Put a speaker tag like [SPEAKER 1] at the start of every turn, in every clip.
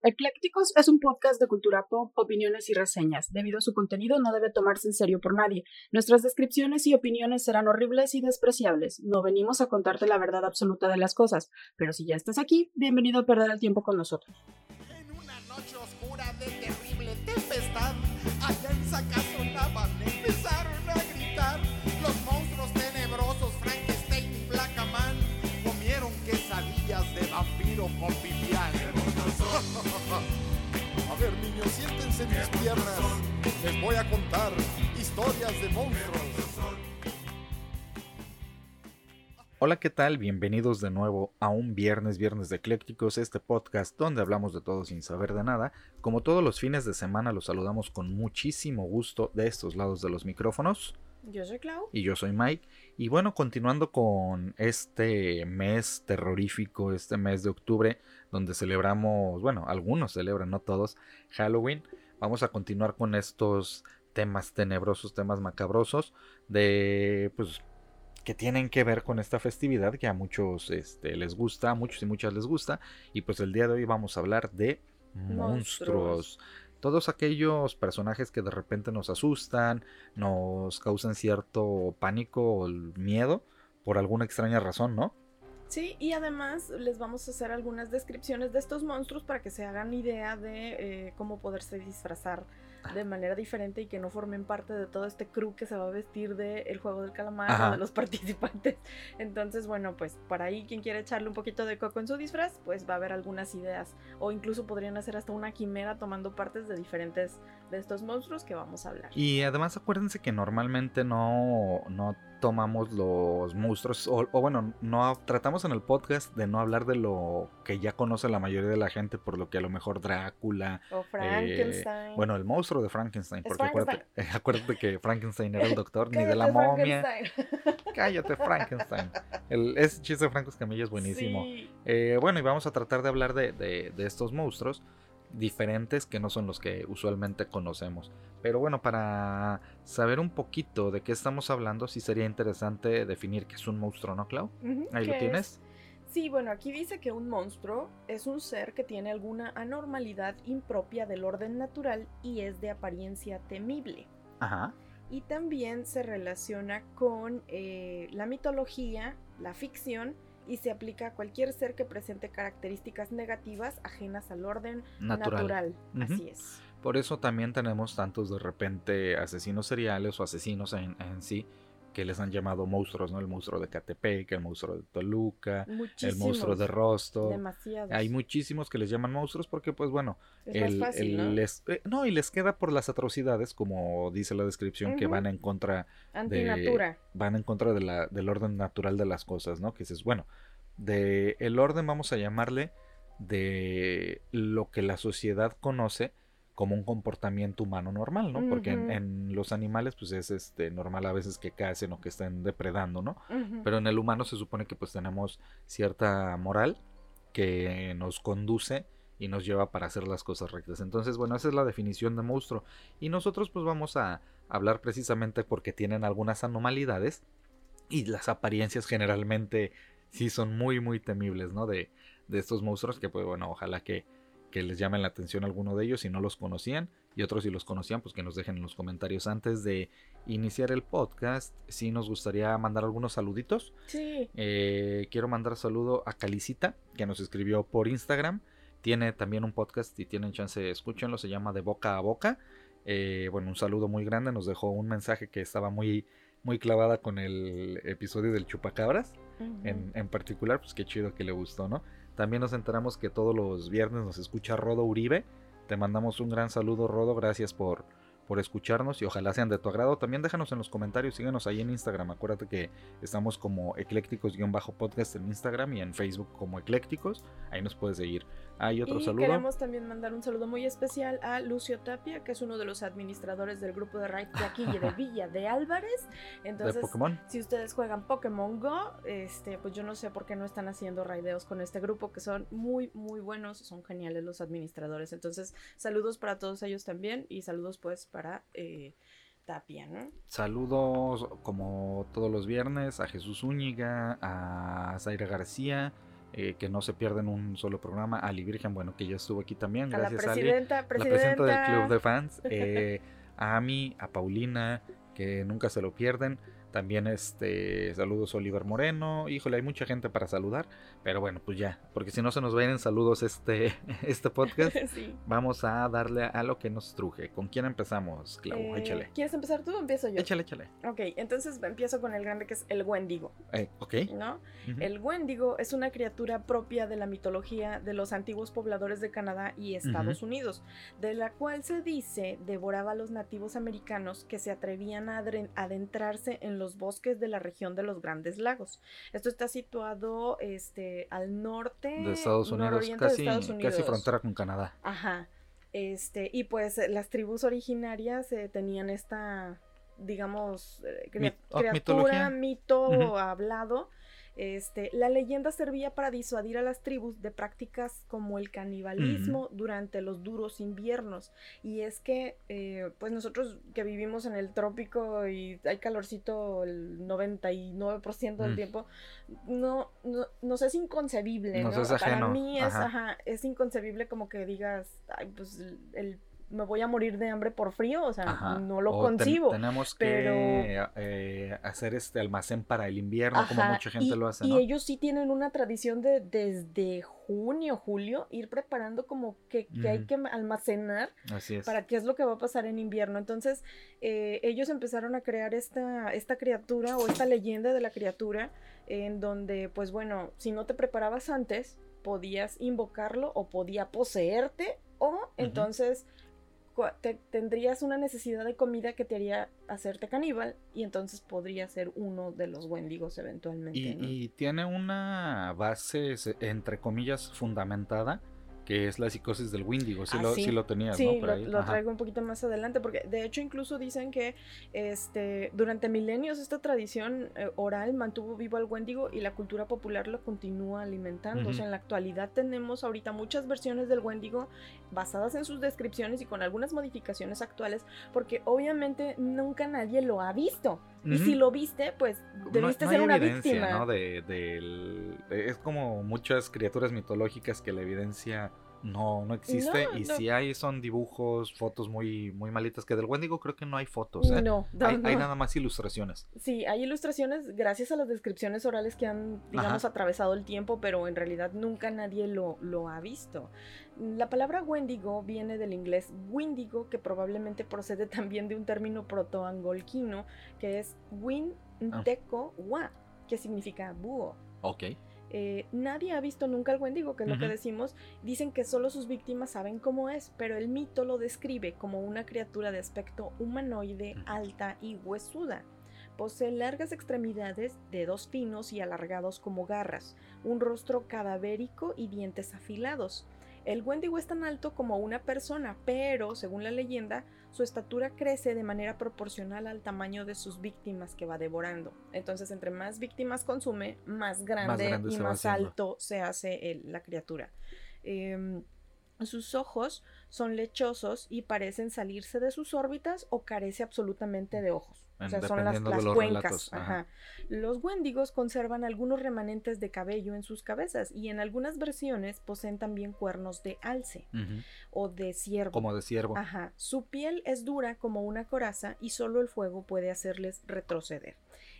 [SPEAKER 1] Eclécticos es un podcast de cultura pop, opiniones y reseñas. Debido a su contenido no debe tomarse en serio por nadie. Nuestras descripciones y opiniones serán horribles y despreciables. No venimos a contarte la verdad absoluta de las cosas, pero si ya estás aquí, bienvenido a perder el tiempo con nosotros.
[SPEAKER 2] En una noche oscura de terrible tempestad, allá en Zacazonaba empezaron a gritar los monstruos tenebrosos Frankenstein y Blackaman comieron quesadillas de vampiro con. A ver niños, siéntense en mis piernas. Les voy a contar historias de monstruos.
[SPEAKER 3] Hola, ¿qué tal? Bienvenidos de nuevo a un viernes, viernes de eclécticos, este podcast donde hablamos de todo sin saber de nada. Como todos los fines de semana, los saludamos con muchísimo gusto de estos lados de los micrófonos.
[SPEAKER 1] Yo soy Clau.
[SPEAKER 3] Y yo soy Mike. Y bueno, continuando con este mes terrorífico, este mes de octubre, donde celebramos, bueno, algunos celebran, no todos, Halloween, vamos a continuar con estos temas tenebrosos, temas macabrosos, de pues que tienen que ver con esta festividad que a muchos este, les gusta, a muchos y muchas les gusta. Y pues el día de hoy vamos a hablar de monstruos. Todos aquellos personajes que de repente nos asustan, nos causan cierto pánico o miedo por alguna extraña razón, ¿no?
[SPEAKER 1] Sí, y además les vamos a hacer algunas descripciones de estos monstruos para que se hagan idea de eh, cómo poderse disfrazar de manera diferente y que no formen parte de todo este crew que se va a vestir del el juego del calamar
[SPEAKER 3] Ajá.
[SPEAKER 1] o de los participantes. Entonces, bueno, pues para ahí quien quiere echarle un poquito de coco en su disfraz, pues va a haber algunas ideas. O incluso podrían hacer hasta una quimera tomando partes de diferentes de estos monstruos que vamos a hablar.
[SPEAKER 3] Y además acuérdense que normalmente no, no tomamos los monstruos, o, o, bueno, no tratamos en el podcast de no hablar de lo que ya conoce la mayoría de la gente, por lo que a lo mejor Drácula,
[SPEAKER 1] O Frankenstein.
[SPEAKER 3] eh, bueno, el monstruo de Frankenstein, porque acuérdate, acuérdate que Frankenstein era el doctor, ni de la momia.
[SPEAKER 1] Frankenstein.
[SPEAKER 3] Cállate, Frankenstein. El, ese chiste de Franco Escamilla es buenísimo.
[SPEAKER 1] Sí.
[SPEAKER 3] Eh, bueno, y vamos a tratar de hablar de, de- de estos monstruos diferentes que no son los que usualmente conocemos. Pero bueno, para saber un poquito de qué estamos hablando, sí sería interesante definir qué es un monstruo, ¿no, Clau? Ahí lo
[SPEAKER 1] ¿qué
[SPEAKER 3] tienes.
[SPEAKER 1] es? Sí, bueno, aquí dice que un monstruo es un ser que tiene alguna anormalidad impropia del orden natural y es de apariencia temible.
[SPEAKER 3] Ajá.
[SPEAKER 1] Y también se relaciona con eh, la mitología, la ficción, y se aplica a cualquier ser que presente características negativas ajenas al orden
[SPEAKER 3] Natural.
[SPEAKER 1] Así es.
[SPEAKER 3] Por eso también tenemos tantos de repente asesinos seriales o asesinos en, en sí que les han llamado monstruos, ¿no? El monstruo de Catepec, el monstruo de Toluca, el monstruo de.
[SPEAKER 1] Demasiados.
[SPEAKER 3] Hay muchísimos que les llaman monstruos porque, pues bueno,
[SPEAKER 1] es
[SPEAKER 3] el-
[SPEAKER 1] más fácil,
[SPEAKER 3] el-
[SPEAKER 1] ¿no?
[SPEAKER 3] les, eh, no, y les queda por las atrocidades, como dice la descripción, que van en contra,
[SPEAKER 1] Antinatura.
[SPEAKER 3] van en contra de la, del orden natural de las cosas, ¿no? Que dices, bueno, de el orden vamos a llamarle de lo que la sociedad conoce como un comportamiento humano normal, ¿no? Porque en, los animales, pues es este normal a veces que cacen o que estén depredando, ¿no? Pero en el humano se supone que pues tenemos cierta moral que nos conduce y nos lleva para hacer las cosas rectas. Entonces, bueno, esa es la definición de monstruo. Y nosotros pues vamos a hablar precisamente porque tienen algunas anomalidades y las apariencias generalmente sí son muy muy temibles, ¿no? De, de estos monstruos que pues bueno, ojalá que, que les llamen la atención alguno de ellos si no los conocían y otros si los conocían pues que nos dejen en los comentarios antes de iniciar el podcast sí nos gustaría mandar algunos saluditos
[SPEAKER 1] Sí.
[SPEAKER 3] eh, quiero mandar saludo a Calicita, que nos escribió por Instagram. Tiene también un podcast y tienen chance, escúchenlo, se llama De Boca a Boca. Eh, bueno, un saludo muy grande, nos dejó un mensaje que estaba muy, muy clavada con el episodio del Chupacabras. En, en particular, pues qué chido que le gustó, ¿no? También nos enteramos que todos los viernes nos escucha Rodo Uribe. Te mandamos un gran saludo, Rodo, gracias por, por escucharnos y ojalá sean de tu agrado. También déjanos en los comentarios, síguenos ahí en Instagram. Acuérdate que estamos como eclécticos-podcast en Instagram y en Facebook como eclécticos. Ahí nos puedes seguir. Hay otro
[SPEAKER 1] y
[SPEAKER 3] saludo.
[SPEAKER 1] queremos también mandar un saludo muy especial a Lucio Tapia, que es uno de los administradores del grupo de Raid de aquí y de Villa de Álvarez. Entonces, si ustedes juegan Pokémon Go, este, pues yo no sé por qué no están haciendo raideos con este grupo, que son muy, muy buenos, son geniales los administradores. Entonces, saludos para todos ellos también y saludos pues para eh, Tapia, ¿no?
[SPEAKER 3] Saludos como todos los viernes a Jesús Zúñiga, a Zaira García, eh, que no se pierden un solo programa. Ali Virgen, bueno, que ya estuvo aquí también.
[SPEAKER 1] A la
[SPEAKER 3] Gracias, Ali.
[SPEAKER 1] presidenta,
[SPEAKER 3] La presidenta del
[SPEAKER 1] presidenta.
[SPEAKER 3] club de fans. eh, a Ami, a Paulina, que nunca se lo pierden. También este saludos Oliver Moreno. Híjole, hay mucha gente para saludar. Pero bueno, pues ya. Porque si no se nos vayan en saludos este, este podcast.
[SPEAKER 1] Sí.
[SPEAKER 3] Vamos a darle a lo que nos truje. ¿Con quién empezamos, Clau?
[SPEAKER 1] Eh,
[SPEAKER 3] échale.
[SPEAKER 1] ¿Quieres empezar tú o empiezo yo?
[SPEAKER 3] Échale, échale.
[SPEAKER 1] Ok, entonces empiezo con el grande que es el Wendigo,
[SPEAKER 3] Eh, ok.
[SPEAKER 1] ¿no? El Wendigo es una criatura propia de la mitología de los antiguos pobladores de Canadá y Estados Unidos, de la cual se dice devoraba a los nativos americanos que se atrevían a adentrarse en los bosques de la región de los Grandes Lagos. Esto está situado este, al norte
[SPEAKER 3] de Estados Unidos, casi,
[SPEAKER 1] de Estados Unidos.
[SPEAKER 3] casi frontera con Canadá.
[SPEAKER 1] Ajá. Este, y pues eh, las tribus originarias eh, tenían esta, digamos, eh,
[SPEAKER 3] Mit- oh,
[SPEAKER 1] criatura,
[SPEAKER 3] mitología.
[SPEAKER 1] mito hablado. Este, la leyenda servía para disuadir a las tribus de prácticas como el canibalismo durante los duros inviernos. Y es que, eh, pues nosotros que vivimos en el trópico y hay calorcito el 99% del
[SPEAKER 3] Mm.
[SPEAKER 1] tiempo, no, no, nos es inconcebible.
[SPEAKER 3] Nos
[SPEAKER 1] ¿no?
[SPEAKER 3] es
[SPEAKER 1] Para mí es,
[SPEAKER 3] ajá.
[SPEAKER 1] ajá, es inconcebible como que digas, ay, pues el- me voy a morir de hambre por frío, o sea,
[SPEAKER 3] Ajá.
[SPEAKER 1] no lo
[SPEAKER 3] O ten-
[SPEAKER 1] concibo.
[SPEAKER 3] tenemos
[SPEAKER 1] pero-
[SPEAKER 3] que eh, hacer este almacén para el invierno, como mucha gente
[SPEAKER 1] y,
[SPEAKER 3] lo hace,
[SPEAKER 1] y
[SPEAKER 3] ¿no?
[SPEAKER 1] ellos sí tienen una tradición de desde junio, julio, ir preparando como que, que hay que almacenar
[SPEAKER 3] Así es.
[SPEAKER 1] para qué es lo que va a pasar en invierno. Entonces, eh, ellos empezaron a crear esta, esta criatura o esta leyenda de la criatura en donde, pues bueno, si no te preparabas antes, podías invocarlo o podía poseerte o entonces te- tendrías una necesidad de comida que te haría hacerte caníbal y entonces podría ser uno de los wendigos eventualmente.
[SPEAKER 3] Y,
[SPEAKER 1] ¿no?
[SPEAKER 3] y tiene una base, se- entre comillas, fundamentada, que es la psicosis del Windigo. Sí,
[SPEAKER 1] Ah,
[SPEAKER 3] lo,
[SPEAKER 1] sí.
[SPEAKER 3] sí lo tenías,
[SPEAKER 1] Sí,
[SPEAKER 3] ¿no? Por
[SPEAKER 1] lo,
[SPEAKER 3] ahí.
[SPEAKER 1] lo
[SPEAKER 3] Ajá.
[SPEAKER 1] traigo un poquito más adelante, porque de hecho incluso dicen que este, durante milenios esta tradición eh, oral mantuvo vivo al Wendigo y la cultura popular lo continúa alimentando. O sea, en la actualidad tenemos ahorita muchas versiones del Wendigo basadas en sus descripciones y con algunas modificaciones actuales, porque obviamente nunca nadie lo ha visto. Y si lo viste, pues debiste
[SPEAKER 3] no
[SPEAKER 1] ser una víctima.
[SPEAKER 3] ¿no? De, del- de- es como muchas criaturas mitológicas que la evidencia no, no existe.
[SPEAKER 1] No,
[SPEAKER 3] y
[SPEAKER 1] no.
[SPEAKER 3] si hay son dibujos, fotos muy, muy malitas. Que del Wendigo creo que no hay fotos, ¿eh?
[SPEAKER 1] No, no,
[SPEAKER 3] hay, nada más ilustraciones.
[SPEAKER 1] Sí, hay ilustraciones gracias a las descripciones orales que han, digamos,
[SPEAKER 3] Ajá.
[SPEAKER 1] atravesado el tiempo, pero en realidad nunca nadie lo, lo ha visto. La palabra Wendigo viene del inglés Windigo, que probablemente procede también de un término protoangolquino, que es Win
[SPEAKER 3] Ah.
[SPEAKER 1] Teco Wa, que significa búho.
[SPEAKER 3] Ok.
[SPEAKER 1] Eh, nadie ha visto nunca al Wendigo, que es lo que decimos. Dicen que solo sus víctimas saben cómo es, pero el mito lo describe como una criatura de aspecto humanoide, alta y huesuda. Posee largas extremidades, dedos finos y alargados como garras, un rostro cadavérico y dientes afilados. El Wendigo es tan alto como una persona, pero, según la leyenda, su estatura crece de manera proporcional al tamaño de sus víctimas que va devorando. Entonces, entre más víctimas consume, más grande,
[SPEAKER 3] grande
[SPEAKER 1] y más alto se hace el- la criatura. Em, sus ojos son lechosos y parecen salirse de sus órbitas o carece absolutamente de ojos. O sea, son las, las cuencas.
[SPEAKER 3] relatos, ajá.
[SPEAKER 1] ajá. Los wendigos conservan algunos remanentes de cabello en sus cabezas y en algunas versiones poseen también cuernos de alce o de ciervo.
[SPEAKER 3] Como de ciervo.
[SPEAKER 1] Ajá. Su piel es dura como una coraza y solo el fuego puede hacerles retroceder.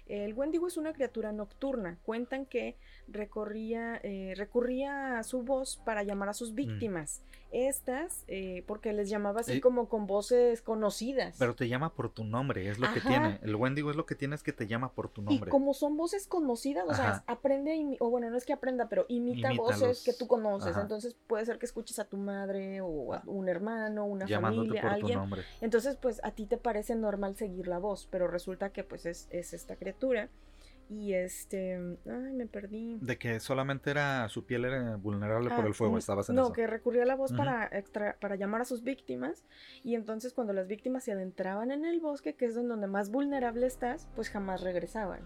[SPEAKER 1] El Wendigo es una criatura nocturna. Cuentan que recorría, eh, recurría a su voz para llamar a sus víctimas. Estas, eh, porque les llamaba así
[SPEAKER 3] Eh,
[SPEAKER 1] como con voces conocidas.
[SPEAKER 3] Pero te llama por tu nombre, es lo que tiene. El Wendigo es lo que tiene es que te llama por tu
[SPEAKER 1] y
[SPEAKER 3] nombre.
[SPEAKER 1] como son voces conocidas, o sea, aprende, o bueno, no es que aprenda, pero imita
[SPEAKER 3] Imítalos.
[SPEAKER 1] voces que tú conoces.
[SPEAKER 3] Ajá.
[SPEAKER 1] Entonces puede ser que escuches a tu madre o a un hermano, una
[SPEAKER 3] Llamándote
[SPEAKER 1] familia,
[SPEAKER 3] por tu
[SPEAKER 1] alguien.
[SPEAKER 3] nombre.
[SPEAKER 1] Entonces, pues a ti te parece normal seguir la voz, pero resulta que pues es, es esta criatura. Y este... Ay, me perdí.
[SPEAKER 3] De que solamente era su piel era vulnerable por
[SPEAKER 1] Ah,
[SPEAKER 3] el fuego, estabas en
[SPEAKER 1] no,
[SPEAKER 3] eso.
[SPEAKER 1] que recurría a la voz para, extra- para llamar a sus víctimas. Y entonces cuando las víctimas se adentraban en el bosque, que es donde más vulnerable estás, pues jamás regresaban.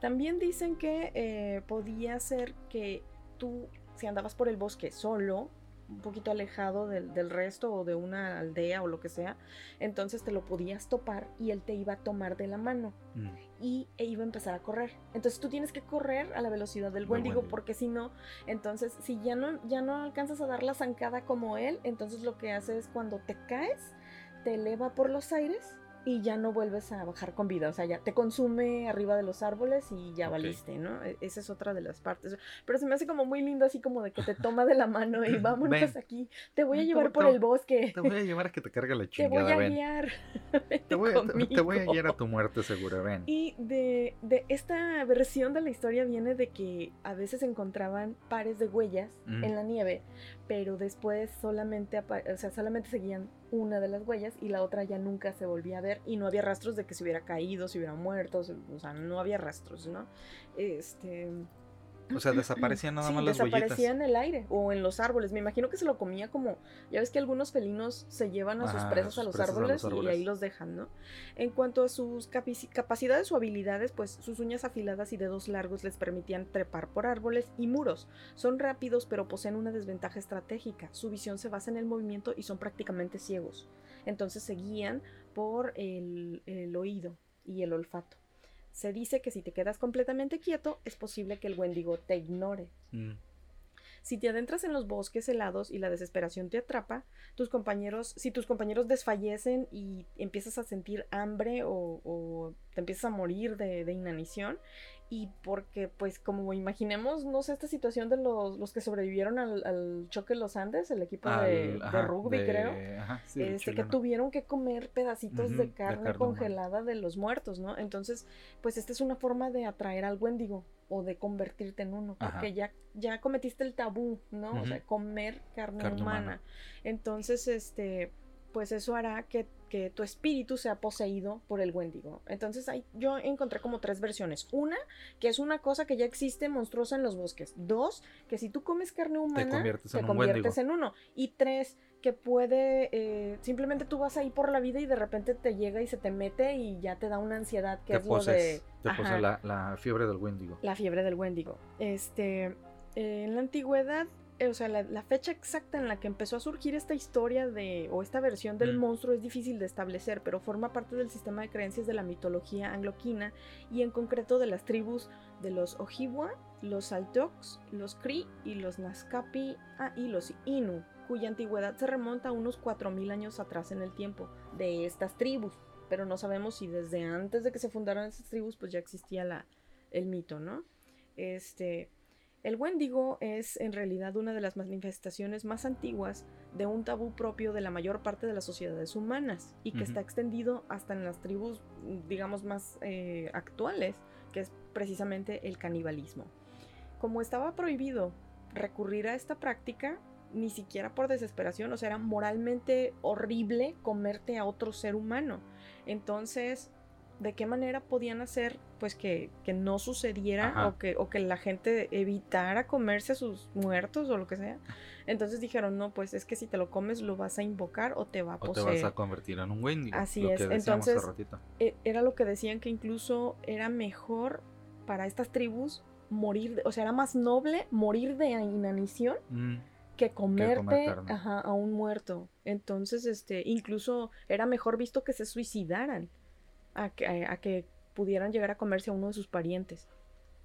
[SPEAKER 1] También dicen que eh, podía ser que tú, si andabas por el bosque solo, un poquito alejado del, del resto o de una aldea o lo que sea, entonces te lo podías topar y él te iba a tomar de la mano
[SPEAKER 3] Mm.
[SPEAKER 1] y e iba a empezar a correr. Entonces tú tienes que correr a la velocidad del Wendigo. porque si no, entonces si ya no, ya no alcanzas a dar la zancada como él, entonces lo que hace es cuando te caes, te eleva por los aires y ya no vuelves a bajar con vida. O sea, ya te consume arriba de los árboles y ya valiste, ¿no? E- Esa es otra de las partes. Pero se me hace como muy lindo así como de que te toma de la mano y vámonos
[SPEAKER 3] Ven.
[SPEAKER 1] aquí. Te voy a llevar
[SPEAKER 3] te-
[SPEAKER 1] por
[SPEAKER 3] te-
[SPEAKER 1] el bosque.
[SPEAKER 3] Te voy a llevar a que te cargue la
[SPEAKER 1] Te voy
[SPEAKER 3] chingada,
[SPEAKER 1] a
[SPEAKER 3] ven.
[SPEAKER 1] guiar.
[SPEAKER 3] Te voy, a- te- te voy a guiar a tu muerte segura, ven.
[SPEAKER 1] Y de, de esta versión de la historia viene de que a veces encontraban pares de huellas
[SPEAKER 3] Mm.
[SPEAKER 1] en la nieve, pero después solamente, o sea, solamente seguían una de las huellas y la otra ya nunca se volvía a ver y no había rastros de que se hubiera caído, se hubiera muerto, o sea, no había rastros, ¿no? Este,
[SPEAKER 3] O sea, desaparecían nada
[SPEAKER 1] sí,
[SPEAKER 3] más las
[SPEAKER 1] desaparecía
[SPEAKER 3] huellitas.
[SPEAKER 1] en el aire o en los árboles. Me imagino que se lo comía como, ya ves que algunos felinos se llevan a sus presas
[SPEAKER 3] sus
[SPEAKER 1] a los,
[SPEAKER 3] presas a los
[SPEAKER 1] árboles, y ahí los dejan, ¿no? En cuanto a sus capaci- capacidades o habilidades, pues sus uñas afiladas y dedos largos les permitían trepar por árboles y muros. Son rápidos, pero poseen una desventaja estratégica. Su visión se basa en el movimiento y son prácticamente ciegos. Entonces se guían por el, el oído y el olfato. Se dice que si te quedas completamente quieto, es posible que el Wendigo te ignore.
[SPEAKER 3] Mm.
[SPEAKER 1] Si te adentras en los bosques helados y la desesperación te atrapa, tus compañeros, si tus compañeros desfallecen y empiezas a sentir hambre o, o te empiezas a morir de, de inanición, y porque, pues, como imaginemos, no sé, esta situación de los, los que sobrevivieron al, al choque de los Andes, el equipo de,
[SPEAKER 3] Al-
[SPEAKER 1] de
[SPEAKER 3] ajá,
[SPEAKER 1] rugby,
[SPEAKER 3] de-
[SPEAKER 1] creo
[SPEAKER 3] ajá, sí,
[SPEAKER 1] este, que tuvieron que comer pedacitos de
[SPEAKER 3] de
[SPEAKER 1] carne
[SPEAKER 3] carne
[SPEAKER 1] congelada de los muertos, ¿no? Entonces, pues esta es una forma de atraer al Wendigo o de convertirte en uno,
[SPEAKER 3] Ajá.
[SPEAKER 1] porque ya, ya cometiste el tabú, ¿no? O sea, comer carne,
[SPEAKER 3] Carne
[SPEAKER 1] humana.
[SPEAKER 3] humana.
[SPEAKER 1] Entonces, este, pues eso hará que, que tu espíritu sea poseído por el Wendigo. Entonces, ahí yo encontré como tres versiones. Una, que es una cosa que ya existe monstruosa en los bosques. Dos, que si tú comes carne humana,
[SPEAKER 3] conviertes en un
[SPEAKER 1] conviertes en uno. Y tres, que puede, eh, simplemente tú vas ahí por la vida y de repente te llega y se te mete y ya te da una ansiedad que
[SPEAKER 3] Te
[SPEAKER 1] es lo de...
[SPEAKER 3] te
[SPEAKER 1] Ajá,
[SPEAKER 3] la, la fiebre del Wendigo.
[SPEAKER 1] la fiebre del Wendigo. Este, eh, en la antigüedad, o sea, la, la fecha exacta en la que empezó a surgir esta historia de, o esta versión del
[SPEAKER 3] Mm.
[SPEAKER 1] monstruo es difícil de establecer, pero forma parte del sistema de creencias de la mitología angloquina y en concreto de las tribus de los Ojibwa, los Saltoks, los Cree y los Naskapi ah, y los Inu, cuya antigüedad se remonta a unos 4.000 años atrás en el tiempo de estas tribus. Pero no sabemos si desde antes de que se fundaran esas tribus, pues ya existía la, el mito, ¿no? Este, el Wendigo es en realidad una de las manifestaciones más antiguas de un tabú propio de la mayor parte de las sociedades humanas y que está extendido hasta en las tribus, digamos, más eh, actuales, que es precisamente el canibalismo. Como estaba prohibido recurrir a esta práctica, ni siquiera por desesperación, o sea, era moralmente horrible comerte a otro ser humano. Entonces, ¿de qué manera podían hacer pues que, que no sucediera
[SPEAKER 3] Ajá.
[SPEAKER 1] o que, o que la gente evitara comerse a sus muertos o lo que sea? Entonces dijeron, no, pues es que si te lo comes lo vas a invocar o te va a
[SPEAKER 3] O te
[SPEAKER 1] poseer.
[SPEAKER 3] vas a convertir en un Wendigo.
[SPEAKER 1] Así
[SPEAKER 3] lo
[SPEAKER 1] es,
[SPEAKER 3] que
[SPEAKER 1] entonces-. E- Era lo que decían que incluso era mejor para estas tribus morir, de- o sea, era más noble morir de inanición
[SPEAKER 3] Mm,
[SPEAKER 1] que
[SPEAKER 3] comer
[SPEAKER 1] comerte ajá, a un muerto. Entonces, este, incluso era mejor visto que se suicidaran a que, a, a que pudieran llegar a comerse a uno de sus parientes.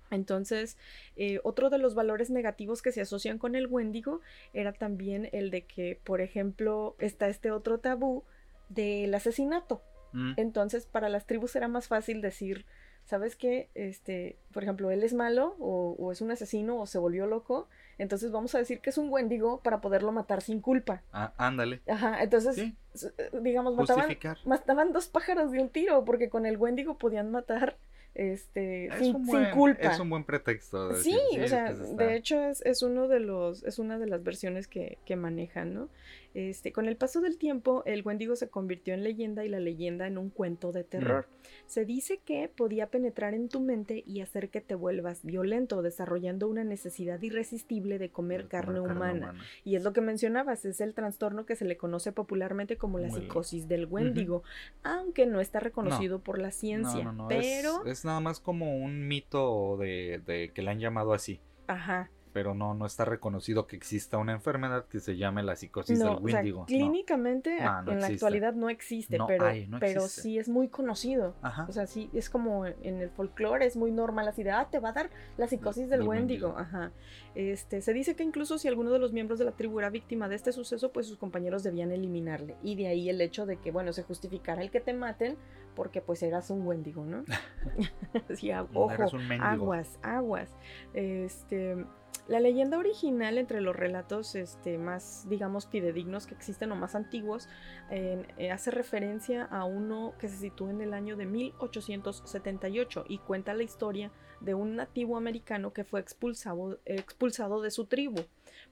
[SPEAKER 1] Entonces, eh, otro de los valores negativos que se asocian con el Wendigo era también el de que, por ejemplo, está este otro tabú del asesinato.
[SPEAKER 3] mm,
[SPEAKER 1] Entonces, para las tribus era más fácil decir, ¿sabes qué? Este, por ejemplo, él es malo o, o es un asesino o se volvió loco. Entonces vamos a decir que es un Wendigo para poderlo matar sin culpa.
[SPEAKER 3] ah, ándale.
[SPEAKER 1] Ajá, entonces,
[SPEAKER 3] Sí,
[SPEAKER 1] digamos, mataban, mataban dos pájaros de un tiro porque con el Wendigo podían matar este,
[SPEAKER 3] Es
[SPEAKER 1] sin, sin culpa.
[SPEAKER 3] Es un buen pretexto. de
[SPEAKER 1] Sí,
[SPEAKER 3] decir,
[SPEAKER 1] o sea,
[SPEAKER 3] pues
[SPEAKER 1] de hecho es, es uno de los, es una de las versiones que, que manejan, ¿no? Este, con el paso del tiempo, el Wendigo se convirtió en leyenda y la leyenda en un cuento de terror. Se dice que podía penetrar en tu mente y hacer que te vuelvas violento, desarrollando una necesidad irresistible de comer
[SPEAKER 3] de
[SPEAKER 1] carne,
[SPEAKER 3] comer
[SPEAKER 1] humana. Y es lo que mencionabas, es el trastorno que se le conoce popularmente como la psicosis del Wendigo, aunque no está reconocido por la ciencia.
[SPEAKER 3] no, no. es-
[SPEAKER 1] Pero,
[SPEAKER 3] Es, nada más como un mito de, de que le han llamado así.
[SPEAKER 1] ajá.
[SPEAKER 3] Pero no, no está reconocido que exista una enfermedad que se llame la psicosis
[SPEAKER 1] No,
[SPEAKER 3] del
[SPEAKER 1] o sea,
[SPEAKER 3] Wendigo. no.
[SPEAKER 1] clínicamente
[SPEAKER 3] No,
[SPEAKER 1] a-
[SPEAKER 3] no
[SPEAKER 1] en la actualidad no existe, pero,
[SPEAKER 3] hay,
[SPEAKER 1] pero
[SPEAKER 3] existe.
[SPEAKER 1] sí es muy conocido.
[SPEAKER 3] Ajá.
[SPEAKER 1] O sea, sí, es como en el folclore, es muy normal así de, ah, te va a dar la psicosis del,
[SPEAKER 3] Del
[SPEAKER 1] Wendigo.
[SPEAKER 3] Wendigo.
[SPEAKER 1] Ajá. Este, se dice que incluso si alguno de los miembros de la tribu era víctima de este suceso, pues sus compañeros debían eliminarle. Y de ahí el hecho de que, bueno, se justificara el que te maten porque pues eras un Wendigo, ¿no? sí, ojo,
[SPEAKER 3] Eres un
[SPEAKER 1] aguas, aguas. Este, la leyenda original entre los relatos este, más, digamos, fidedignos que existen o más antiguos, eh, hace referencia a uno que se sitúa en el año de 1878 y cuenta la historia de un nativo americano que fue expulsado, expulsado de su tribu,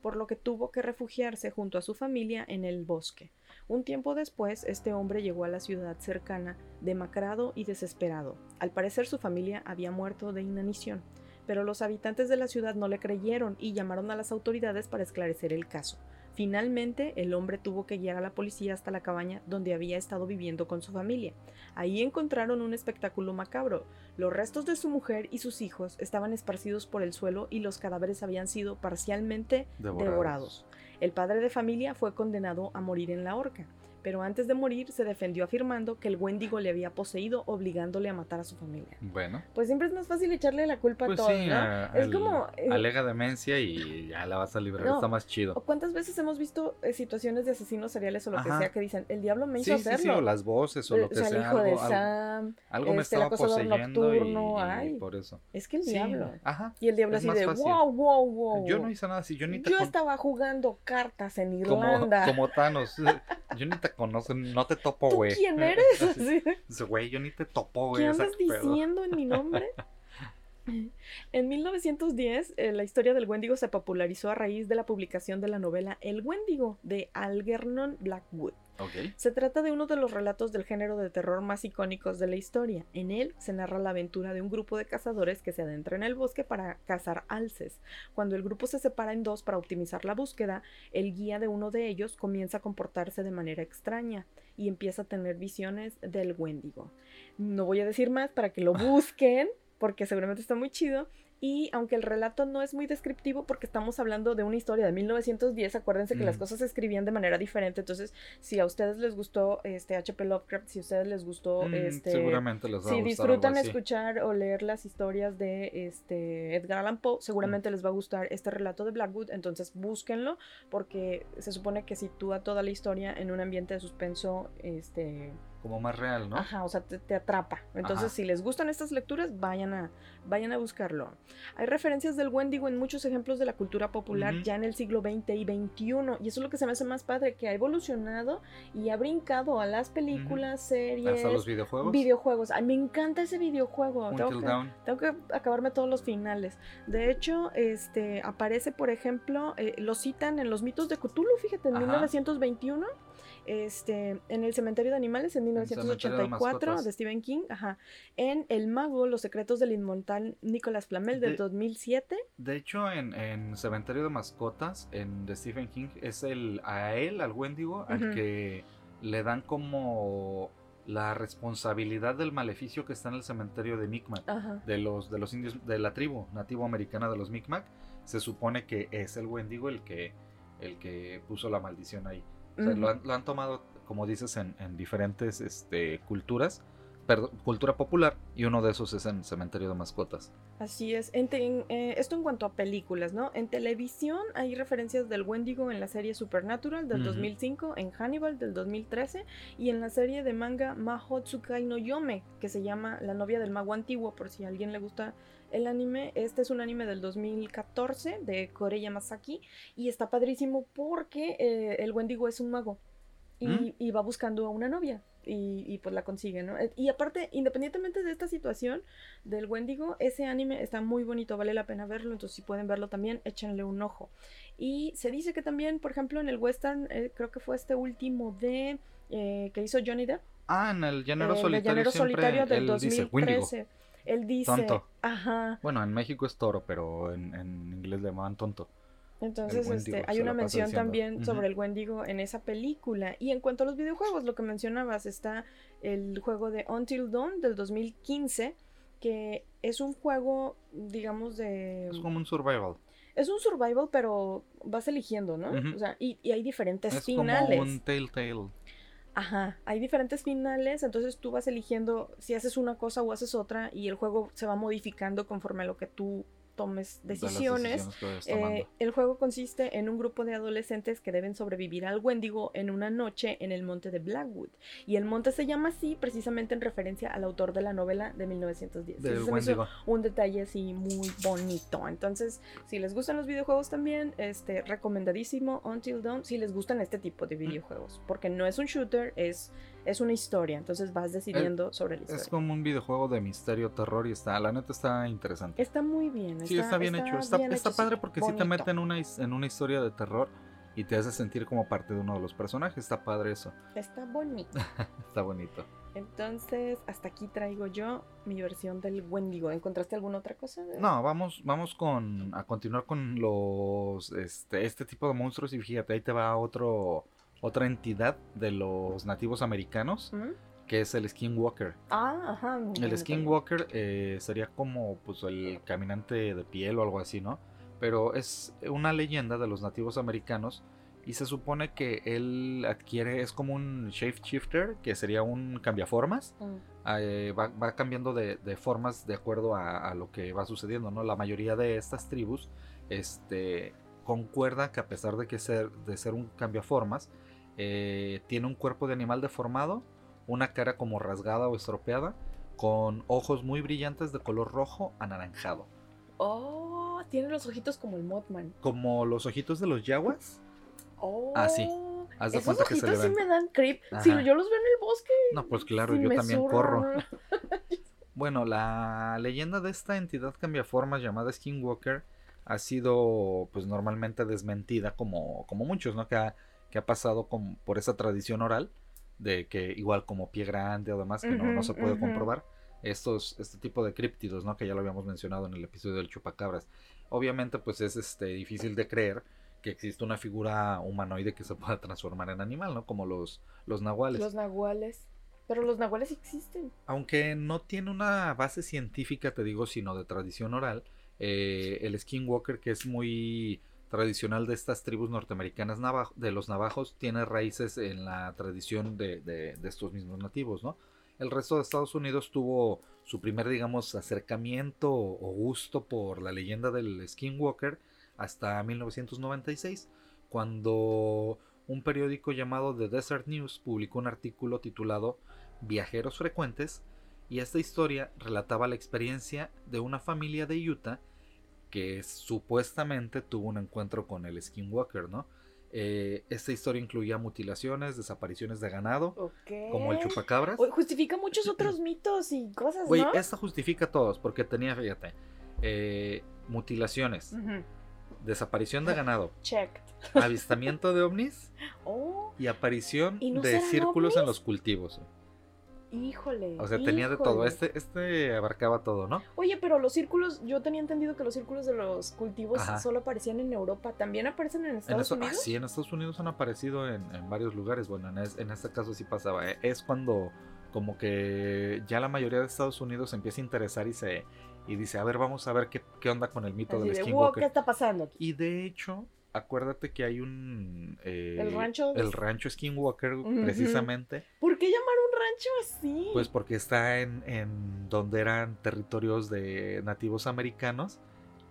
[SPEAKER 1] por lo que tuvo que refugiarse junto a su familia en el bosque. Un tiempo después, este hombre llegó a la ciudad cercana, demacrado y desesperado. Al parecer su familia había muerto de inanición, pero los habitantes de la ciudad no le creyeron y llamaron a las autoridades para esclarecer el caso. Finalmente, el hombre tuvo que guiar a la policía hasta la cabaña donde había estado viviendo con su familia. Ahí encontraron un espectáculo macabro. Los restos de su mujer y sus hijos estaban esparcidos por el suelo y los cadáveres habían sido parcialmente
[SPEAKER 3] Devorados.
[SPEAKER 1] devorados. El padre de familia fue condenado a morir en la horca, pero antes de morir se defendió afirmando que el Wendigo le había poseído obligándole a matar a su familia.
[SPEAKER 3] Bueno,
[SPEAKER 1] Pues siempre es más fácil echarle la culpa
[SPEAKER 3] pues
[SPEAKER 1] a todo,
[SPEAKER 3] sí,
[SPEAKER 1] ¿no?
[SPEAKER 3] a-
[SPEAKER 1] es
[SPEAKER 3] al-
[SPEAKER 1] como... eh,
[SPEAKER 3] alega demencia y ya la vas a librar.
[SPEAKER 1] No.
[SPEAKER 3] Está más
[SPEAKER 1] ¿O
[SPEAKER 3] chido.
[SPEAKER 1] ¿Cuántas veces hemos visto eh, situaciones de asesinos seriales o lo que sea que dicen, el diablo me
[SPEAKER 3] Sí,
[SPEAKER 1] hizo
[SPEAKER 3] sí, sí,
[SPEAKER 1] hacerlo?
[SPEAKER 3] o las voces o
[SPEAKER 1] Eh,
[SPEAKER 3] lo que
[SPEAKER 1] o sea,
[SPEAKER 3] sea.
[SPEAKER 1] el hijo de
[SPEAKER 3] algo, algo-
[SPEAKER 1] Sam,
[SPEAKER 3] algo me
[SPEAKER 1] este, el
[SPEAKER 3] estaba poseyendo
[SPEAKER 1] nocturno,
[SPEAKER 3] y,
[SPEAKER 1] ay.
[SPEAKER 3] por eso.
[SPEAKER 1] es que el
[SPEAKER 3] Sí,
[SPEAKER 1] diablo.
[SPEAKER 3] Ajá.
[SPEAKER 1] Y el diablo
[SPEAKER 3] es
[SPEAKER 1] así de,
[SPEAKER 3] fácil.
[SPEAKER 1] wow, wow, wow.
[SPEAKER 3] Yo no hice nada así, yo ni te
[SPEAKER 1] Yo estaba jugando cartas en
[SPEAKER 3] como,
[SPEAKER 1] Irlanda.
[SPEAKER 3] como Thanos. Yo ni te no te topo,
[SPEAKER 1] ¿Tú
[SPEAKER 3] güey.
[SPEAKER 1] quién eres? Así.
[SPEAKER 3] Dice, güey, yo ni te topo,
[SPEAKER 1] ¿Qué
[SPEAKER 3] güey.
[SPEAKER 1] andas
[SPEAKER 3] saca pedo".
[SPEAKER 1] diciendo en mi nombre? En 1910, eh, la historia del Wendigo se popularizó a raíz de la publicación de la novela El Wendigo de Algernon Blackwood. Se trata de uno de los relatos del género de terror más icónicos de la historia. En él se narra la aventura de un grupo de cazadores que se adentra en el bosque para cazar alces. Cuando el grupo se separa en dos para optimizar la búsqueda, el guía de uno de ellos comienza a comportarse de manera extraña y empieza a tener visiones del Wendigo. No voy a decir más para que lo busquen, porque seguramente está muy chido. Y aunque el relato no es muy descriptivo, porque estamos hablando de una historia de 1910, acuérdense que las
[SPEAKER 3] Mm.
[SPEAKER 1] cosas se escribían de manera diferente. Entonces, si a ustedes les gustó este HP Lovecraft, si a ustedes les gustó
[SPEAKER 3] Mm,
[SPEAKER 1] este
[SPEAKER 3] seguramente les va a
[SPEAKER 1] si
[SPEAKER 3] gustar
[SPEAKER 1] disfrutan
[SPEAKER 3] algo así.
[SPEAKER 1] escuchar o leer las historias de este Edgar Allan Poe, seguramente les va a gustar este relato de Blackwood, entonces búsquenlo porque se supone que sitúa toda la historia en un ambiente de suspenso este
[SPEAKER 3] Como más real, ¿no?
[SPEAKER 1] Ajá, o sea, te, te atrapa. Entonces,
[SPEAKER 3] Ajá.
[SPEAKER 1] si les gustan estas lecturas, vayan a, vayan a buscarlo. Hay referencias del Wendigo en muchos ejemplos de la cultura popular ya en el siglo XX y XXI. Y eso es lo que se me hace más padre, que ha evolucionado y ha brincado a las películas, series,
[SPEAKER 3] Hasta los videojuegos.
[SPEAKER 1] videojuegos. Ay, me encanta ese videojuego. Tengo que, tengo que acabarme todos los finales. De hecho, este aparece, por ejemplo, eh, lo citan en los mitos de Cthulhu, fíjate, en
[SPEAKER 3] Ajá.
[SPEAKER 1] 1921. Este, en el cementerio de animales en
[SPEAKER 3] El cementerio de
[SPEAKER 1] 1984 de,
[SPEAKER 3] mascotas.
[SPEAKER 1] Stephen King, ajá. En El Mago, Los secretos del inmortal Nicolas Flamel del
[SPEAKER 3] De-
[SPEAKER 1] 2007.
[SPEAKER 3] De hecho, en, en Cementerio de Mascotas, en de Stephen King, es el a él, al Wendigo, al que le dan como la responsabilidad del maleficio que está en el cementerio de Micmac.
[SPEAKER 1] Ajá.
[SPEAKER 3] De los, de los indios, de la tribu nativo americana de los Micmac, se supone que es el Wendigo el que, el que puso la maldición ahí. O sea,
[SPEAKER 1] Ujú.
[SPEAKER 3] lo, han, lo han tomado, como dices, en, en diferentes este, culturas, perdón, cultura popular, y uno de esos es en Cementerio de Mascotas.
[SPEAKER 1] Así es. En te- en, eh, esto en cuanto a películas, ¿no? En televisión hay referencias del Wendigo en la serie Supernatural del
[SPEAKER 3] Ujú.
[SPEAKER 1] 2005, en Hannibal del 2013 y en la serie de manga Mahotsukai no Yome, que se llama La novia del mago antiguo, por si a alguien le gusta el anime. Este es un anime del 2014 de Kore Yamasaki y está padrísimo porque eh, el Wendigo es un mago y,
[SPEAKER 3] ¿Mm?
[SPEAKER 1] y va buscando a una novia. Y, y, pues la consigue, ¿no? Y aparte, independientemente de esta situación del Wendigo, ese anime está muy bonito, vale la pena verlo, entonces si pueden verlo también, échenle un ojo. Y se dice que también, por ejemplo, en el western, eh, creo que fue este último de eh, que hizo Johnny Depp,
[SPEAKER 3] Ah, en el Llanero
[SPEAKER 1] eh, el
[SPEAKER 3] Solitario
[SPEAKER 1] Llanero
[SPEAKER 3] siempre
[SPEAKER 1] Solitario del
[SPEAKER 3] él dice Wendigo.
[SPEAKER 1] 2013. Él dice,
[SPEAKER 3] Tonto.
[SPEAKER 1] ajá,
[SPEAKER 3] Bueno, en México es toro, pero en, en inglés le llaman tonto.
[SPEAKER 1] Entonces, este, hay una mención
[SPEAKER 3] diciendo.
[SPEAKER 1] también sobre el Wendigo en esa película. Y en cuanto a los videojuegos, lo que mencionabas, está el juego de Until Dawn del 2015, que es un juego, digamos, de...
[SPEAKER 3] Es como un survival.
[SPEAKER 1] Es un survival, pero vas eligiendo, ¿no? O sea, y, y hay diferentes
[SPEAKER 3] Es
[SPEAKER 1] finales.
[SPEAKER 3] como un Telltale.
[SPEAKER 1] Ajá, hay diferentes finales, entonces tú vas eligiendo si haces una cosa o haces otra y el juego se va modificando conforme a lo que tú tomes decisiones. Eh, el juego consiste en un grupo de adolescentes que deben sobrevivir al Wendigo en una noche en el monte de Blackwood. Y el monte se llama así precisamente en referencia al autor de la novela de 1910.
[SPEAKER 3] Del
[SPEAKER 1] hizo
[SPEAKER 3] Wendigo.
[SPEAKER 1] un detalle así muy bonito. Entonces, si les gustan los videojuegos también, este recomendadísimo Until Dawn. Si les gustan este tipo de videojuegos, porque no es un shooter, es es una historia. Entonces vas decidiendo sobre la historia.
[SPEAKER 3] Es como un videojuego de misterio, terror y está, la neta está interesante.
[SPEAKER 1] Está muy bien.
[SPEAKER 3] Sí, está bien hecho. Está,
[SPEAKER 1] bien
[SPEAKER 3] está
[SPEAKER 1] hecho,
[SPEAKER 3] padre porque sí te
[SPEAKER 1] bonito.
[SPEAKER 3] mete en una, en una historia de terror y te hace sentir como parte de uno de los personajes. Está padre eso.
[SPEAKER 1] Está bonito.
[SPEAKER 3] Está bonito.
[SPEAKER 1] Entonces, hasta aquí traigo yo mi versión del Wendigo. ¿Encontraste alguna otra cosa?
[SPEAKER 3] No, vamos, vamos con a continuar con los este, este tipo de monstruos y fíjate, ahí te va otro otra entidad de los nativos americanos,
[SPEAKER 1] ¿Mm?
[SPEAKER 3] que es el Skinwalker.
[SPEAKER 1] Ah, ajá.
[SPEAKER 3] El Skinwalker eh, sería como pues el caminante de piel o algo así, ¿no? Pero es una leyenda de los nativos americanos y se supone que él adquiere, es como un shapeshifter, que sería un cambiaformas.
[SPEAKER 1] Mm.
[SPEAKER 3] eh, va, va cambiando de, de formas de acuerdo a, a lo que va sucediendo, ¿no? La mayoría de estas tribus este, concuerda que a pesar de, que ser, de ser un cambiaformas, eh, tiene un cuerpo de animal deformado, una cara como rasgada o estropeada, con ojos muy brillantes de color rojo anaranjado.
[SPEAKER 1] Oh, tiene los ojitos como el Mothman.
[SPEAKER 3] Como los ojitos de los yaguas.
[SPEAKER 1] Oh.
[SPEAKER 3] Ah, sí. Haz de
[SPEAKER 1] Esos
[SPEAKER 3] cuenta que se
[SPEAKER 1] ojitos sí me dan creep. Si yo los veo en el bosque.
[SPEAKER 3] No, pues claro, yo también corro. Bueno, la leyenda de esta entidad cambiaformas llamada Skinwalker ha sido pues normalmente desmentida como, como muchos, ¿no? Que ha, que ha pasado con- por esa tradición oral de que igual como pie grande o demás que no, se puede comprobar estos este tipo de críptidos, ¿no? Que ya lo habíamos mencionado en el episodio del chupacabras. Obviamente pues es este difícil de creer que existe una figura humanoide que se pueda transformar en animal, ¿no? Como los los nahuales.
[SPEAKER 1] Los nahuales. Pero los nahuales existen.
[SPEAKER 3] Aunque no tiene una base científica, te digo, sino de tradición oral, eh, el skinwalker, que es muy tradicional de estas tribus norteamericanas de los navajos, tiene raíces en la tradición de, de- de estos mismos nativos, ¿no? El resto de Estados Unidos tuvo su primer, digamos, acercamiento o gusto por la leyenda del skinwalker hasta 1996, cuando un periódico llamado The Desert News publicó un artículo titulado Viajeros Frecuentes y esta historia relataba la experiencia de una familia de Utah que supuestamente tuvo un encuentro con el Skinwalker, ¿no? Eh, esta historia incluía mutilaciones, desapariciones de ganado, como el chupacabras.
[SPEAKER 1] Oye, Justifica muchos otros mitos y cosas,
[SPEAKER 3] Güey,
[SPEAKER 1] ¿no?
[SPEAKER 3] esta justifica todos, porque tenía, fíjate, eh, mutilaciones, desaparición de ganado,
[SPEAKER 1] Check.
[SPEAKER 3] avistamiento de ovnis
[SPEAKER 1] Oh,
[SPEAKER 3] y aparición
[SPEAKER 1] ¿Y no
[SPEAKER 3] de círculos en los cultivos.
[SPEAKER 1] Híjole.
[SPEAKER 3] O sea, tenía de todo. Este, este abarcaba todo, ¿no?
[SPEAKER 1] Oye, pero los círculos, yo tenía entendido que los círculos de los cultivos
[SPEAKER 3] Ajá.
[SPEAKER 1] solo aparecían en Europa. ¿También aparecen en
[SPEAKER 3] En
[SPEAKER 1] Estados
[SPEAKER 3] ah,
[SPEAKER 1] Unidos?
[SPEAKER 3] sí, en Estados Unidos han aparecido en, en varios lugares. Bueno, en, es- en este caso sí pasaba. Eh, Es cuando como que ya la mayoría de Estados Unidos se empieza a interesar y se y dice, a ver, vamos a ver qué, qué onda con el mito
[SPEAKER 1] Así
[SPEAKER 3] del
[SPEAKER 1] de, wow. ¿qué está pasando aquí?
[SPEAKER 3] Y de hecho, acuérdate que hay un... eh,
[SPEAKER 1] ¿El rancho?
[SPEAKER 3] El rancho Skinwalker, precisamente.
[SPEAKER 1] ¿Por qué llamar un rancho así?
[SPEAKER 3] Pues porque está en, en donde eran territorios de nativos americanos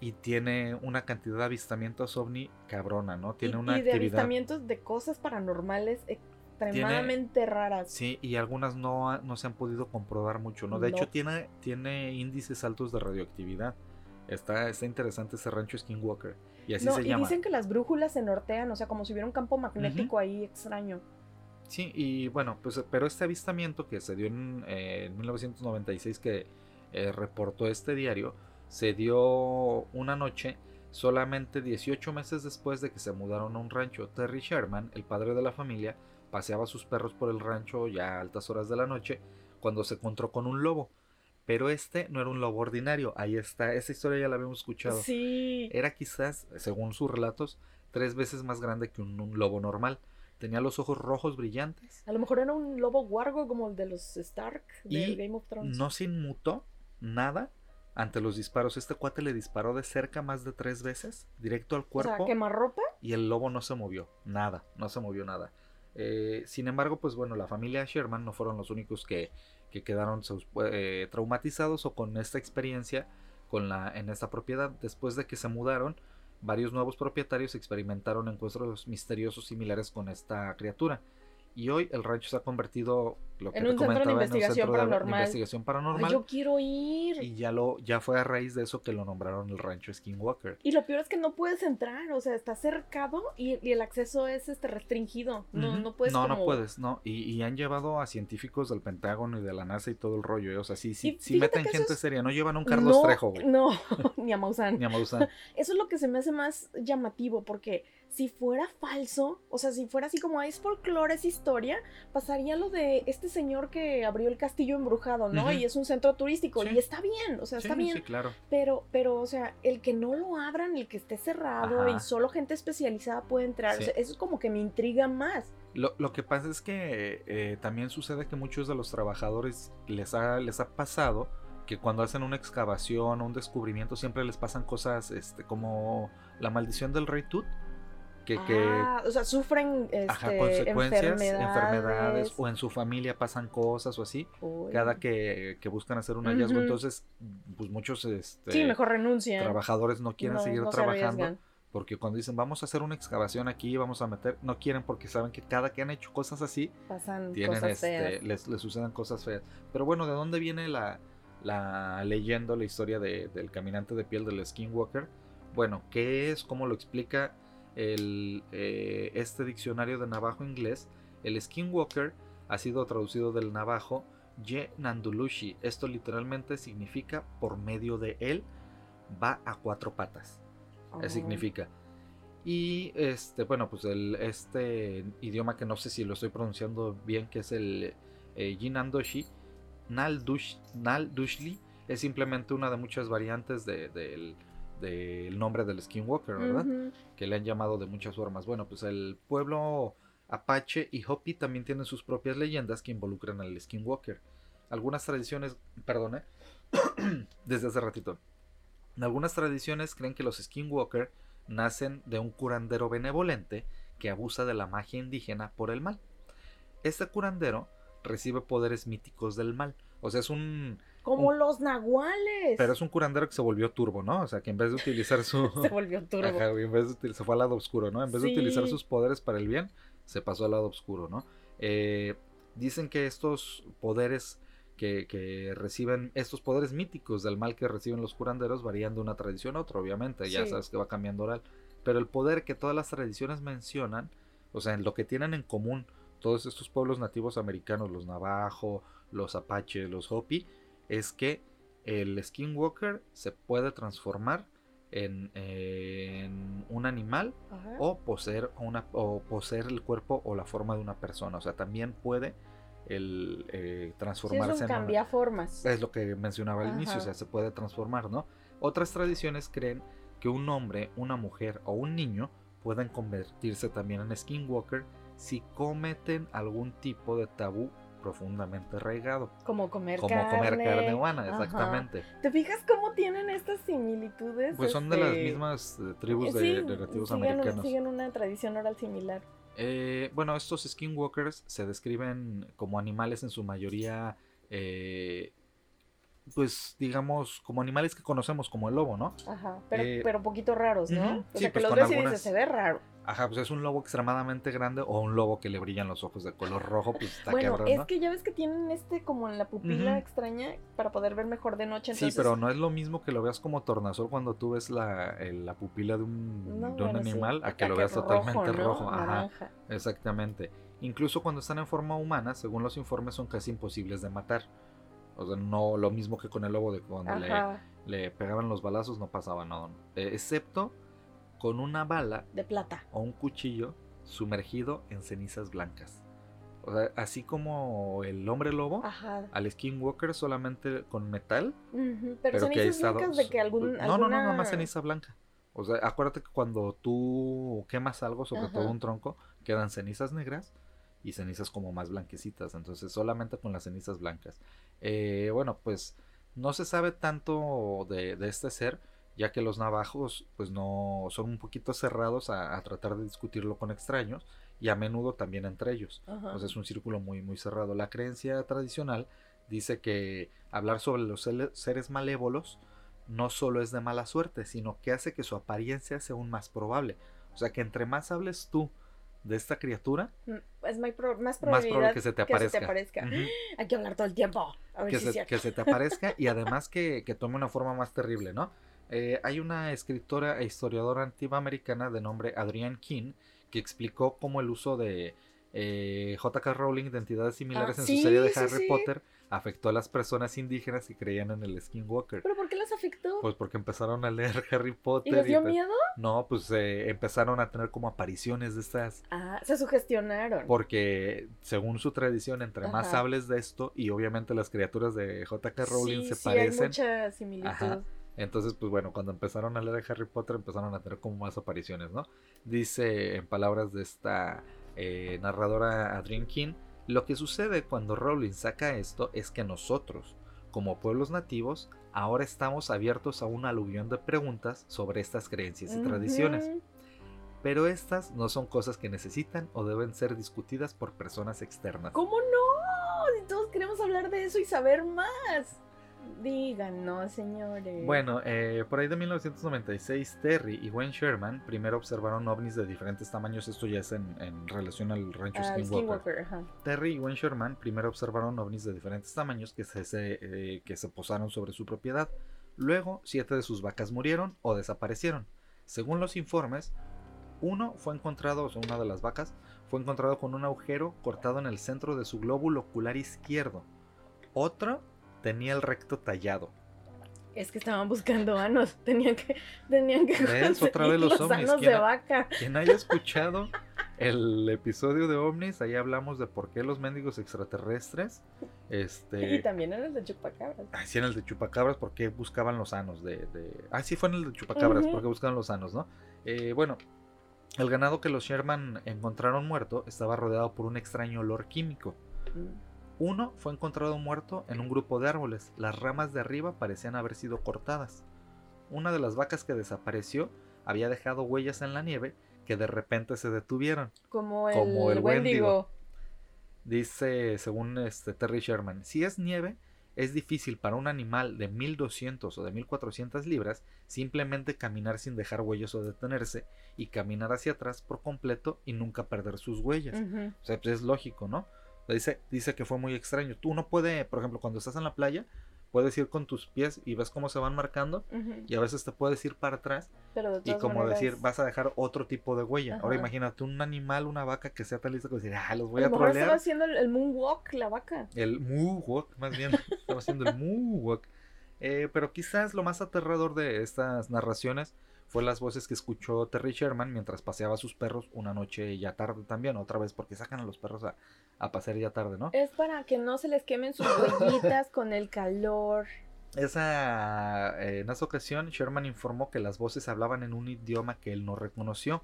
[SPEAKER 3] y tiene una cantidad de avistamientos ovni cabrona, ¿no? Tiene
[SPEAKER 1] y,
[SPEAKER 3] una
[SPEAKER 1] y de
[SPEAKER 3] actividad.
[SPEAKER 1] avistamientos de cosas paranormales extremadamente raras.
[SPEAKER 3] Sí, y algunas no, no se han podido comprobar mucho, ¿no? De
[SPEAKER 1] No.
[SPEAKER 3] hecho, tiene, tiene índices altos de radioactividad. Está, está interesante ese rancho Skinwalker. Y así
[SPEAKER 1] no,
[SPEAKER 3] se
[SPEAKER 1] y
[SPEAKER 3] llama.
[SPEAKER 1] dicen que las brújulas se nortean, o sea, como si hubiera un campo magnético ahí extraño.
[SPEAKER 3] Sí, y bueno, pues pero este avistamiento que se dio en, eh, en 1996 que eh, reportó este diario, se dio una noche solamente 18 meses después de que se mudaron a un rancho. Terry Sherman, el padre de la familia, paseaba a sus perros por el rancho ya a altas horas de la noche cuando se encontró con un lobo. Pero este no era un lobo ordinario, ahí está, esa historia ya la habíamos escuchado.
[SPEAKER 1] Sí.
[SPEAKER 3] Era quizás, según sus relatos, tres veces más grande que un, un lobo normal. Tenía los ojos rojos brillantes
[SPEAKER 1] A lo mejor era un lobo guargo como el de los Stark de Game of Thrones.
[SPEAKER 3] no se inmutó nada ante los disparos. Este cuate le disparó de cerca más de tres veces, directo al
[SPEAKER 1] O
[SPEAKER 3] cuerpo.
[SPEAKER 1] sea, quemarropa.
[SPEAKER 3] y el lobo no se movió, nada, no se movió nada. Eh, sin embargo, pues bueno, la familia Sherman no fueron los únicos que, que quedaron eh, traumatizados o con esta experiencia con la, en esta propiedad. Después de que se mudaron, varios nuevos propietarios experimentaron encuentros misteriosos similares con esta criatura. Y hoy el rancho se ha convertido, lo que
[SPEAKER 1] En
[SPEAKER 3] te
[SPEAKER 1] un centro de
[SPEAKER 3] comentaba, en un
[SPEAKER 1] investigación
[SPEAKER 3] centro de- de
[SPEAKER 1] paranormal.
[SPEAKER 3] investigación
[SPEAKER 1] Ay,
[SPEAKER 3] paranormal.
[SPEAKER 1] yo quiero ir.
[SPEAKER 3] Y ya lo, ya fue a raíz de eso que lo nombraron el rancho Skinwalker.
[SPEAKER 1] Y lo peor es que no puedes entrar, o sea, está cercado y, y el acceso es este restringido. No,
[SPEAKER 3] Ujú.
[SPEAKER 1] no puedes
[SPEAKER 3] No, no puedes, no. Y, y han llevado a científicos del Pentágono y de la NASA y todo el rollo. ¿eh? O sea, sí, sí,
[SPEAKER 1] Y
[SPEAKER 3] sí meten gente
[SPEAKER 1] es-
[SPEAKER 3] seria. No llevan un Carlos
[SPEAKER 1] no,
[SPEAKER 3] Trejo, güey.
[SPEAKER 1] No, ni a Maussan.
[SPEAKER 3] Ni a Maussan.
[SPEAKER 1] Eso es lo que se me hace más llamativo, porque si fuera falso, o sea, si fuera así como es folclore, es historia, pasaría lo de este señor que abrió el castillo embrujado, ¿no? Y es un centro turístico,
[SPEAKER 3] Sí.
[SPEAKER 1] y está bien, o sea, está bien.
[SPEAKER 3] sí, claro.
[SPEAKER 1] Pero, pero, o sea, el que no lo abran, el que esté cerrado
[SPEAKER 3] Ajá.
[SPEAKER 1] y solo gente especializada puede entrar, o sea, eso es como que me intriga más.
[SPEAKER 3] Lo, lo que pasa es que eh, también sucede que muchos de los trabajadores les ha, les ha pasado que cuando hacen una excavación o un descubrimiento siempre les pasan cosas este, como la maldición del rey Tut. Que, que
[SPEAKER 1] Ah, o sea, sufren este,
[SPEAKER 3] ajá, consecuencias,
[SPEAKER 1] enfermedades.
[SPEAKER 3] enfermedades, o en su familia pasan cosas o así.
[SPEAKER 1] Uy.
[SPEAKER 3] cada que, que buscan hacer un hallazgo. Entonces, pues muchos este,
[SPEAKER 1] Sí, mejor renuncian.
[SPEAKER 3] trabajadores no quieren
[SPEAKER 1] No-
[SPEAKER 3] seguir
[SPEAKER 1] no
[SPEAKER 3] trabajando porque cuando dicen vamos a hacer una excavación aquí, vamos a meter, no quieren porque saben que cada que han hecho cosas así,
[SPEAKER 1] Pasan
[SPEAKER 3] tienen
[SPEAKER 1] cosas
[SPEAKER 3] este,
[SPEAKER 1] feas.
[SPEAKER 3] les, les suceden cosas feas. Pero bueno, ¿de dónde viene la, la leyenda, la historia de- del caminante de piel del Skinwalker? Bueno, ¿qué es? ¿Cómo lo explica el, eh, este diccionario de navajo inglés? El Skinwalker ha sido traducido del navajo Ye Nandulushi. Esto literalmente significa por medio de él va a cuatro patas.
[SPEAKER 1] Oh.
[SPEAKER 3] Significa. Y este, bueno, pues el, este idioma que no sé si lo estoy pronunciando bien, que es el eh, Jinandoshi, Naldush, Naldushli, es simplemente una de muchas variantes de- del, del nombre del Skinwalker, ¿verdad? Que le han llamado de muchas formas. Bueno, pues el pueblo Apache y Hopi también tienen sus propias leyendas que involucran al Skinwalker. Algunas tradiciones, perdone, desde hace ratito. En algunas tradiciones creen que los Skinwalker nacen de un curandero benevolente que abusa de la magia indígena por el mal. Este curandero recibe poderes míticos del mal. O sea, es un...
[SPEAKER 1] Como
[SPEAKER 3] un-
[SPEAKER 1] los nahuales.
[SPEAKER 3] Pero es un curandero que se volvió turbo, ¿no? O sea, que en vez de utilizar su...
[SPEAKER 1] Se volvió turbo.
[SPEAKER 3] Ajá, en vez de se fue al lado oscuro, ¿no? En vez de utilizar sus poderes para el bien, se pasó al lado oscuro, ¿no? Eh, dicen que estos poderes que, que reciben, estos poderes míticos del mal que reciben los curanderos varían de una tradición a otra, obviamente, ya
[SPEAKER 1] Sí.
[SPEAKER 3] sabes que va cambiando oral. Pero el poder que todas las tradiciones mencionan, o sea, en lo que tienen en común todos estos pueblos nativos americanos, los navajo, los apache, los hopi, es que el skinwalker se puede transformar en, en un animal
[SPEAKER 1] Ajá.
[SPEAKER 3] o poseer, una, o poseer el cuerpo o la forma de una persona. O sea, también puede el, eh,
[SPEAKER 1] Sí, es
[SPEAKER 3] transformarse
[SPEAKER 1] un
[SPEAKER 3] en una-
[SPEAKER 1] cambiaformas.
[SPEAKER 3] es lo que mencionaba al inicio, o sea, se puede transformar, ¿no? Otras tradiciones creen que un hombre, una mujer o un niño pueden convertirse también en skinwalker si cometen algún tipo de tabú profundamente arraigado,
[SPEAKER 1] Como comer
[SPEAKER 3] como
[SPEAKER 1] carne.
[SPEAKER 3] comer carne humana,
[SPEAKER 1] Ajá.
[SPEAKER 3] exactamente.
[SPEAKER 1] ¿Te fijas cómo tienen estas similitudes?
[SPEAKER 3] Pues son de las
[SPEAKER 1] Este,
[SPEAKER 3] mismas eh, tribus de, de nativos
[SPEAKER 1] siguen,
[SPEAKER 3] americanos.
[SPEAKER 1] siguen una tradición oral similar.
[SPEAKER 3] Eh, bueno, estos skinwalkers se describen como animales en su mayoría, eh, pues digamos, como animales que conocemos como el lobo, ¿no?
[SPEAKER 1] Ajá, pero,
[SPEAKER 3] Eh,
[SPEAKER 1] pero poquito raros, ¿no?
[SPEAKER 3] ujú,
[SPEAKER 1] O
[SPEAKER 3] sí,
[SPEAKER 1] sea, que
[SPEAKER 3] pues
[SPEAKER 1] los ves y dices, se ve raro.
[SPEAKER 3] Ajá, pues es un lobo extremadamente grande o un lobo que le brillan los ojos de color rojo, pues está
[SPEAKER 1] bueno,
[SPEAKER 3] cabrón,
[SPEAKER 1] es que ya ves que tienen este como en la pupila extraña para poder ver mejor de noche.
[SPEAKER 3] Sí,
[SPEAKER 1] Entonces,
[SPEAKER 3] pero no es lo mismo que lo veas como tornasol cuando tú ves la, el- la pupila de un,
[SPEAKER 1] No,
[SPEAKER 3] de un
[SPEAKER 1] bueno, sí.
[SPEAKER 3] animal a que
[SPEAKER 1] Acá
[SPEAKER 3] lo veas totalmente
[SPEAKER 1] ¿no?
[SPEAKER 3] rojo. Ajá,
[SPEAKER 1] Naranja.
[SPEAKER 3] exactamente. Incluso cuando están en forma humana, según los informes, son casi imposibles de matar. O sea, no lo mismo que con el lobo de cuando le, pegaban los balazos, no pasaba nada. Eh, excepto con una bala
[SPEAKER 1] de plata.
[SPEAKER 3] o un cuchillo sumergido en cenizas blancas. O sea, así como el hombre lobo,
[SPEAKER 1] Ajá.
[SPEAKER 3] al skinwalker solamente con metal,
[SPEAKER 1] Ujú, Pero,
[SPEAKER 3] pero que
[SPEAKER 1] cenizas blancas de que algún.
[SPEAKER 3] No, no, no,
[SPEAKER 1] alguna-
[SPEAKER 3] nada más ceniza blanca. O sea, acuérdate que cuando tú quemas algo, sobre
[SPEAKER 1] Ajá.
[SPEAKER 3] todo un tronco, quedan cenizas negras y cenizas como más blanquecitas. Entonces, solamente con las cenizas blancas. Eh, bueno, pues No se sabe tanto de, de este ser, ya que los navajos pues no son un poquito cerrados a, a tratar de discutirlo con extraños y a menudo también entre ellos.
[SPEAKER 1] Ajá.
[SPEAKER 3] Entonces es un círculo muy muy cerrado. La creencia tradicional dice que hablar sobre los seres malévolos no solo es de mala suerte, sino que hace que su apariencia sea aún más probable. O sea que entre más hables tú de esta criatura,
[SPEAKER 1] Mm, Es más, pro- más
[SPEAKER 3] probable que se te aparezca.
[SPEAKER 1] Hay que hablar todo el tiempo. A ver
[SPEAKER 3] que,
[SPEAKER 1] si
[SPEAKER 3] se,
[SPEAKER 1] es cierto.
[SPEAKER 3] que se te aparezca y además que, que tome una forma más terrible, ¿no? Eh, hay una escritora e historiadora antiamericana de nombre Adrienne King que explicó cómo el uso de eh, J.K. Rowling de entidades similares
[SPEAKER 1] Ah,
[SPEAKER 3] en
[SPEAKER 1] sí,
[SPEAKER 3] su serie de Harry
[SPEAKER 1] sí.
[SPEAKER 3] Potter afectó a las personas indígenas que creían en el Skinwalker.
[SPEAKER 1] ¿Pero por qué las afectó?
[SPEAKER 3] Pues porque empezaron a leer Harry Potter
[SPEAKER 1] ¿Y les dio miedo?
[SPEAKER 3] no, pues eh, empezaron a tener como apariciones de estas
[SPEAKER 1] Ah, se sugestionaron.
[SPEAKER 3] porque según su tradición, entre más hables de esto, y obviamente las criaturas de J.K. Rowling
[SPEAKER 1] sí,
[SPEAKER 3] se
[SPEAKER 1] sí, hay
[SPEAKER 3] parecen,
[SPEAKER 1] mucha similitud.
[SPEAKER 3] Ajá. entonces pues bueno, cuando empezaron a leer Harry Potter empezaron a tener como más apariciones, ¿no? Dice en palabras de esta eh, narradora Adrienne King, lo que sucede cuando Rowling saca esto es que nosotros, como pueblos nativos, ahora estamos abiertos a un aluvión de preguntas sobre estas creencias y tradiciones. Pero estas no son cosas que necesitan o deben ser discutidas por personas externas.
[SPEAKER 1] ¿Cómo no? Si todos queremos hablar de eso y saber más. Díganos, señores.
[SPEAKER 3] Bueno, eh, por ahí de 1996, Terry y Wayne Sherman primero observaron ovnis de diferentes tamaños. Esto ya es en, en relación al rancho
[SPEAKER 1] Ah,
[SPEAKER 3] Skinwalker. Terry y Wayne Sherman primero observaron ovnis de diferentes tamaños que se, se, eh, que se posaron sobre su propiedad. Luego, siete de sus vacas murieron o desaparecieron. Según los informes, uno fue encontrado, o sea, una de las vacas, fue encontrado con un agujero cortado en el centro de su glóbulo ocular izquierdo. Otro tenía el recto tallado.
[SPEAKER 1] Es que estaban buscando anos. Tenían que, tenían que
[SPEAKER 3] ¿Ves? Otra vez los
[SPEAKER 1] los
[SPEAKER 3] ovnis.
[SPEAKER 1] anos
[SPEAKER 3] ¿Quién
[SPEAKER 1] de
[SPEAKER 3] ha-
[SPEAKER 1] vaca.
[SPEAKER 3] Quien haya escuchado el episodio de ovnis, ahí hablamos de por qué los mendigos extraterrestres,
[SPEAKER 1] Y
[SPEAKER 3] este,
[SPEAKER 1] también en el de chupacabras.
[SPEAKER 3] Ah, sí, en el de Chupacabras, porque buscaban los sanos de, de- Ah, sí, fue en el de Chupacabras,
[SPEAKER 1] Ujú.
[SPEAKER 3] porque buscaban los sanos, ¿no? Eh, bueno, el ganado que los Sherman encontraron muerto estaba rodeado por un extraño olor químico.
[SPEAKER 1] Mm.
[SPEAKER 3] Uno fue encontrado muerto en un grupo de árboles. Las ramas de arriba parecían haber sido cortadas. Una de las vacas que desapareció había dejado huellas en la nieve que de repente se detuvieron.
[SPEAKER 1] Como el,
[SPEAKER 3] Como el
[SPEAKER 1] Wendigo.
[SPEAKER 3] Dice, según este Terry Sherman, si es nieve, es difícil para un animal de 1200 o de 1400 libras simplemente caminar sin dejar huellas o detenerse y caminar hacia atrás por completo y nunca perder sus huellas. O sea, pues es lógico, ¿no? Dice, dice que fue muy extraño. Tú no puede, por ejemplo, cuando estás en la playa, puedes ir con tus pies y ves cómo se van marcando y a veces te puedes ir para atrás
[SPEAKER 1] Pero
[SPEAKER 3] y como
[SPEAKER 1] maneras,
[SPEAKER 3] decir, vas a dejar otro tipo de huella. Ahora imagínate un animal, una vaca que sea tan lista como decir, ah, los voy
[SPEAKER 1] a
[SPEAKER 3] a
[SPEAKER 1] mejor estaba
[SPEAKER 3] trolear.
[SPEAKER 1] haciendo el, el moonwalk, la vaca.
[SPEAKER 3] El moonwalk, más bien, estaba haciendo el moonwalk. Eh, pero quizás lo más aterrador de estas narraciones fue las voces que escuchó Terry Sherman mientras paseaba a sus perros una noche ya tarde también, otra vez, porque sacan a los perros a, a pasear ya tarde, ¿no?
[SPEAKER 1] Es para que no se les quemen sus huellitas con el calor.
[SPEAKER 3] Esa, eh, en esa ocasión, Sherman informó que las voces hablaban en un idioma que él no reconoció.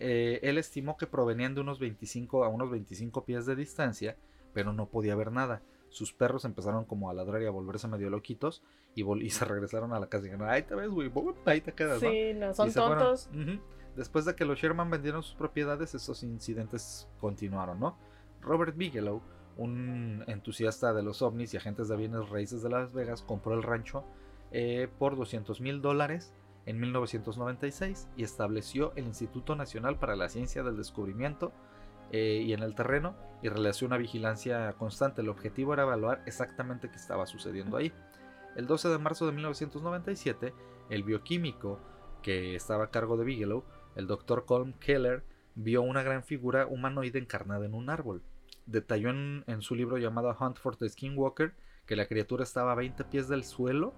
[SPEAKER 3] Eh, él estimó que provenían de unos 25 a unos 25 pies de distancia, pero no podía ver nada. Sus perros empezaron como a ladrar y a volverse medio loquitos y, vol- y se regresaron a la casa y dijeron, ahí te ves, güey, ahí te quedas, ¿no?".
[SPEAKER 1] Sí, no, son tontos.
[SPEAKER 3] Después de que los Sherman vendieron sus propiedades, esos incidentes continuaron, ¿no? Robert Bigelow, un entusiasta de los ovnis y agentes de bienes raíces de Las Vegas, compró el rancho eh, por 200 mil dólares en 1996 y estableció el Instituto Nacional para la Ciencia del Descubrimiento eh, y en el terreno y realizó una vigilancia constante. El objetivo era evaluar exactamente qué estaba sucediendo ahí. El 12 de marzo de 1997, el bioquímico que estaba a cargo de Bigelow, el Dr. Colm Keller, vio una gran figura humanoide encarnada en un árbol. Detalló en, en su libro llamado Hunt for the Skinwalker que la criatura estaba a 20 pies del suelo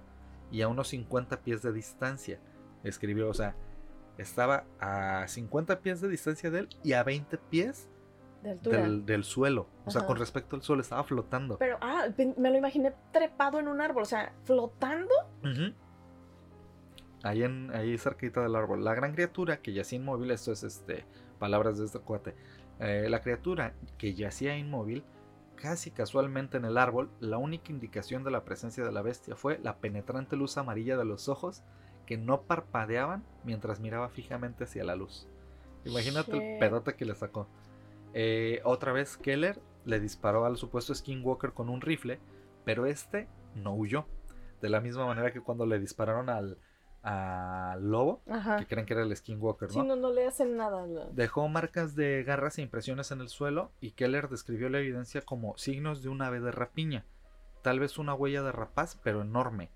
[SPEAKER 3] y a unos 50 pies de distancia. Escribió, o sea, estaba a 50 pies de distancia de él y a 20 pies
[SPEAKER 1] De
[SPEAKER 3] del, del suelo. O sea,
[SPEAKER 1] Ajá.
[SPEAKER 3] con respecto al suelo, estaba flotando.
[SPEAKER 1] Pero, ah, me lo imaginé trepado en un árbol, o sea, flotando.
[SPEAKER 3] Ahí, en, ahí cerquita del árbol. La gran criatura que yacía inmóvil, esto es este, palabras de este cuate. eh, la criatura que yacía inmóvil casi casualmente en el árbol, la única indicación de la presencia de la bestia fue la penetrante luz amarilla de los ojos que no parpadeaban mientras miraba fijamente hacia la luz. Imagínate el
[SPEAKER 1] Shit.
[SPEAKER 3] pedote que le sacó. Eh, otra vez Keller le disparó al supuesto Skinwalker con un rifle, pero este no huyó. De la misma manera que cuando le dispararon al, al lobo,
[SPEAKER 1] Ajá.
[SPEAKER 3] que creen que era el Skinwalker, ¿no?
[SPEAKER 1] Sí, no, no le hacen nada.
[SPEAKER 3] Dejó marcas de garras e impresiones en el suelo y Keller describió la evidencia como signos de un ave de rapiña, tal vez una huella de rapaz, pero enorme,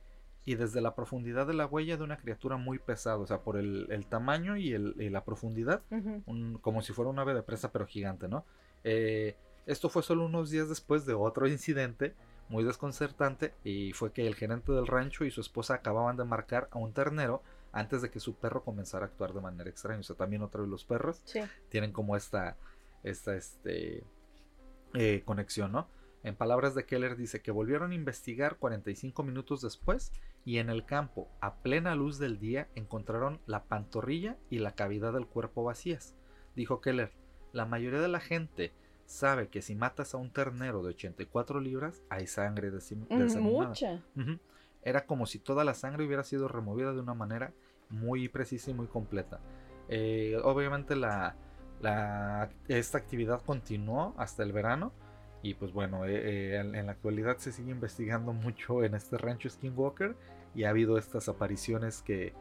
[SPEAKER 3] y desde la profundidad de la huella de una criatura muy pesada, o sea, por el, el tamaño y, el- y la profundidad, un- como si fuera un ave de presa, pero gigante, ¿no? Eh, esto fue solo unos días después de otro incidente muy desconcertante y fue que el gerente del rancho y su esposa acababan de marcar a un ternero antes de que su perro comenzara a actuar de manera extraña. O sea, también otra vez los perros
[SPEAKER 1] Sí.
[SPEAKER 3] tienen como esta, esta este, eh, conexión, ¿no? En palabras de Keller dice que volvieron a investigar 45 minutos después y en el campo, a plena luz del día, encontraron la pantorrilla y la cavidad del cuerpo vacías. Dijo Keller, la mayoría de la gente sabe que si matas a un ternero de 84 libras, hay sangre de ese
[SPEAKER 1] Mucha.
[SPEAKER 3] Era como si toda la sangre hubiera sido removida de una manera muy precisa y muy completa. Eh, obviamente la, la- esta actividad continuó hasta el verano y pues bueno, eh, eh, en, en la actualidad se sigue investigando mucho en este rancho Skinwalker y ha habido estas apariciones que,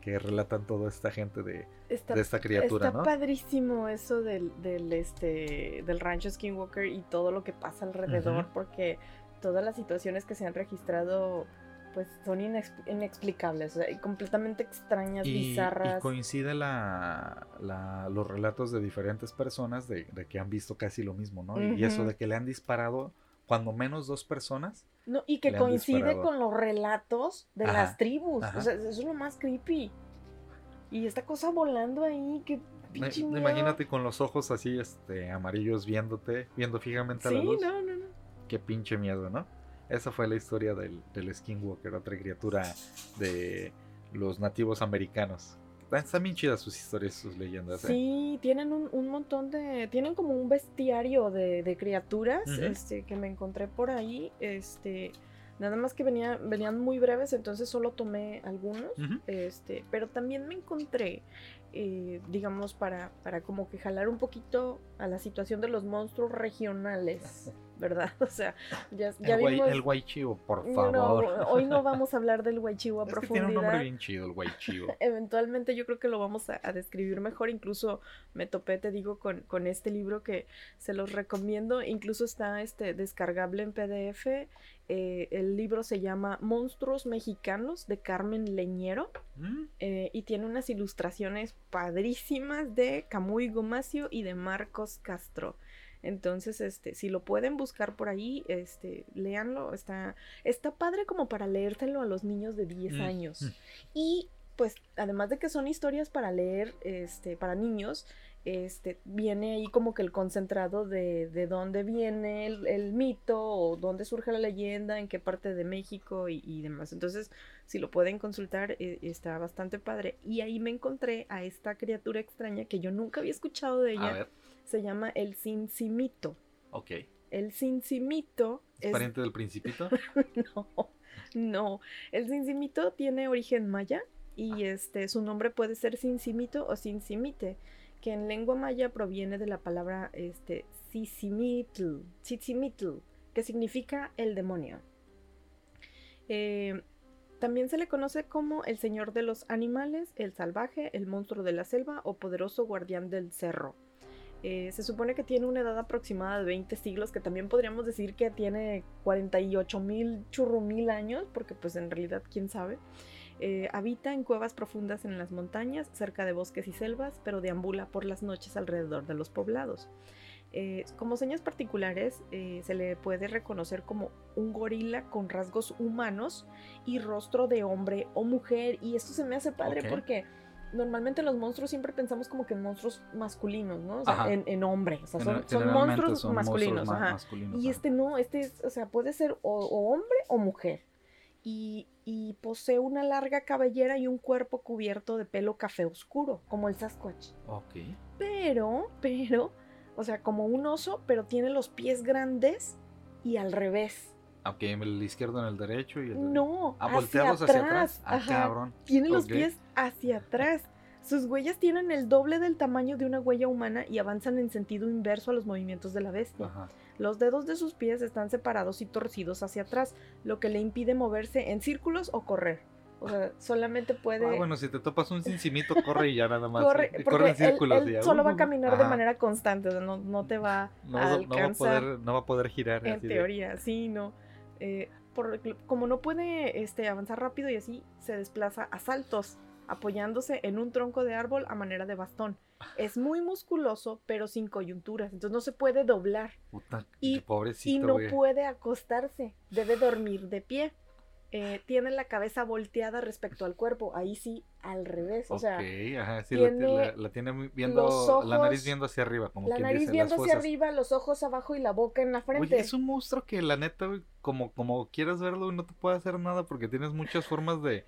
[SPEAKER 3] que relatan toda esta gente de,
[SPEAKER 1] Está,
[SPEAKER 3] de esta criatura,
[SPEAKER 1] está
[SPEAKER 3] ¿no?
[SPEAKER 1] padrísimo eso del, del, este, del rancho Skinwalker y todo lo que pasa alrededor, porque todas las situaciones que se han registrado pues son inex- inexplicables, o sea, y completamente extrañas,
[SPEAKER 3] Y, y
[SPEAKER 1] bizarras.
[SPEAKER 3] coincide la, la- los relatos de diferentes personas de, de que han visto casi lo mismo, ¿no? Y eso de que le han disparado cuando menos dos personas.
[SPEAKER 1] No, y que coincide
[SPEAKER 3] disparado.
[SPEAKER 1] con los relatos de
[SPEAKER 3] Ajá,
[SPEAKER 1] las tribus.
[SPEAKER 3] ajá.
[SPEAKER 1] O sea, eso es lo más creepy. Y esta cosa volando ahí, qué pinche miedo.
[SPEAKER 3] Imagínate con los ojos así, este, amarillos viéndote, viendo fijamente a
[SPEAKER 1] Sí,
[SPEAKER 3] la luz.
[SPEAKER 1] no, no, no.
[SPEAKER 3] Qué pinche miedo, ¿no? Esa fue la historia del, del Skinwalker, otra criatura de los nativos americanos. Están- bien chidas sus historias, sus leyendas. ¿eh?
[SPEAKER 1] Sí, tienen un, un montón de. Tienen como un bestiario de, de criaturas este, que me encontré por ahí. Este. Nada más que venía, venían muy breves, entonces solo tomé algunos. Este, pero también me encontré, eh, digamos, para, para como que jalar un poquito a la situación de los monstruos regionales, ¿verdad? O sea, ya, ya
[SPEAKER 3] el, guay,
[SPEAKER 1] vimos.
[SPEAKER 3] el guaychivo, por
[SPEAKER 1] No,
[SPEAKER 3] favor.
[SPEAKER 1] hoy no vamos a hablar del Huaychivo a
[SPEAKER 3] es que
[SPEAKER 1] profundidad.
[SPEAKER 3] tiene un nombre bien chido, el guaychivo.
[SPEAKER 1] Eventualmente yo creo que lo vamos a, a describir mejor. Incluso me topé, te digo, con, con este libro que se los recomiendo. Incluso está este descargable en PDF. Eh, el libro se llama Monstruos Mexicanos de Carmen Leñero.
[SPEAKER 3] Mm,
[SPEAKER 1] eh, y tiene unas ilustraciones padrísimas de Camuy Gomacio y de Marcos Castro. Entonces, este, si lo pueden buscar por ahí, este, léanlo. Está, está padre como para leérselo a los niños de 10
[SPEAKER 3] Mm,
[SPEAKER 1] años.
[SPEAKER 3] mm.
[SPEAKER 1] Y pues, además de que son historias para leer, este, para niños, este, viene ahí como que el concentrado de, de dónde viene el, el mito o dónde surge la leyenda, en qué parte de México y, y demás. Entonces, si lo pueden consultar, eh, está bastante padre. Y ahí me encontré a esta criatura extraña que yo nunca había escuchado de
[SPEAKER 3] A
[SPEAKER 1] ella.
[SPEAKER 3] ver,
[SPEAKER 1] Se llama el Cincimito.
[SPEAKER 3] ok.
[SPEAKER 1] El Cincimito
[SPEAKER 3] ¿Es
[SPEAKER 1] es...
[SPEAKER 3] pariente del principito?
[SPEAKER 1] No, no. El Cincimito tiene origen maya y este su nombre puede ser Cincimito o Cincimite, que en lengua maya proviene de la palabra este Cicimitl, Tzitzimítl, que significa el demonio. Eh, también se le conoce como el señor de los animales, el salvaje, el monstruo de la selva o poderoso guardián del cerro. Eh, se supone que tiene una edad aproximada de 20 siglos, que también podríamos decir que tiene 48 mil churrumil años, porque pues en realidad quién sabe. Eh, habita en cuevas profundas en las montañas, cerca de bosques y selvas, pero deambula por las noches alrededor de los poblados. Eh, como señas particulares, se le puede reconocer como un gorila con rasgos humanos y rostro de hombre o mujer. Y esto se me hace padre porque normalmente los monstruos siempre pensamos como que en monstruos masculinos, ¿no? O sea, en, en hombre. O sea, son, monstruos
[SPEAKER 3] son
[SPEAKER 1] masculinos.
[SPEAKER 3] monstruos
[SPEAKER 1] ajá.
[SPEAKER 3] masculinos,
[SPEAKER 1] Y
[SPEAKER 3] ajá.
[SPEAKER 1] este no, este es, o sea, puede ser o, o hombre o mujer. Y, y posee una larga cabellera y un cuerpo cubierto de pelo café oscuro, como el Sasquatch.
[SPEAKER 3] Ok.
[SPEAKER 1] Pero, pero, o sea, como un oso, pero tiene los pies grandes y al revés.
[SPEAKER 3] Ok, el izquierdo en el derecho y el
[SPEAKER 1] No,
[SPEAKER 3] Ah,
[SPEAKER 1] hacia
[SPEAKER 3] volteados hacia atrás. Ah,
[SPEAKER 1] Ajá.
[SPEAKER 3] cabrón.
[SPEAKER 1] Tiene los pies hacia atrás. Sus huellas tienen el doble del tamaño de una huella humana y avanzan en sentido inverso a los movimientos de la bestia.
[SPEAKER 3] Ajá.
[SPEAKER 1] Los dedos de sus pies están separados y torcidos hacia atrás, lo que le impide moverse en círculos o correr. O sea, solamente puede...
[SPEAKER 3] Ah, bueno, si te topas un cincimito, corre y ya nada más.
[SPEAKER 1] corre, porque
[SPEAKER 3] corre en círculos.
[SPEAKER 1] él,
[SPEAKER 3] y ya,
[SPEAKER 1] solo va a caminar de manera constante, o sea, no, no te va
[SPEAKER 3] No,
[SPEAKER 1] a
[SPEAKER 3] no va a
[SPEAKER 1] alcanzar
[SPEAKER 3] poder, no va a poder girar.
[SPEAKER 1] en
[SPEAKER 3] de-
[SPEAKER 1] teoría, sí, no. Eh, por- como no puede este, avanzar rápido y así, se desplaza a saltos, apoyándose en un tronco de árbol a manera de bastón. Es muy musculoso, pero sin coyunturas, entonces no se puede doblar
[SPEAKER 3] Puta,
[SPEAKER 1] Y- y no puede acostarse, debe dormir de pie. Eh, tiene la cabeza volteada respecto al cuerpo, ahí sí, al revés, o sea,
[SPEAKER 3] ajá, sí, la,
[SPEAKER 1] tiene
[SPEAKER 3] la- la tiene viendo, la nariz viendo hacia arriba, como
[SPEAKER 1] la
[SPEAKER 3] quien
[SPEAKER 1] nariz
[SPEAKER 3] dice,
[SPEAKER 1] viendo
[SPEAKER 3] las
[SPEAKER 1] hacia arriba, los ojos abajo y la boca en la frente.
[SPEAKER 3] Oye, es un monstruo que la neta, como, como quieras verlo, no te puede hacer nada porque tienes muchas formas de,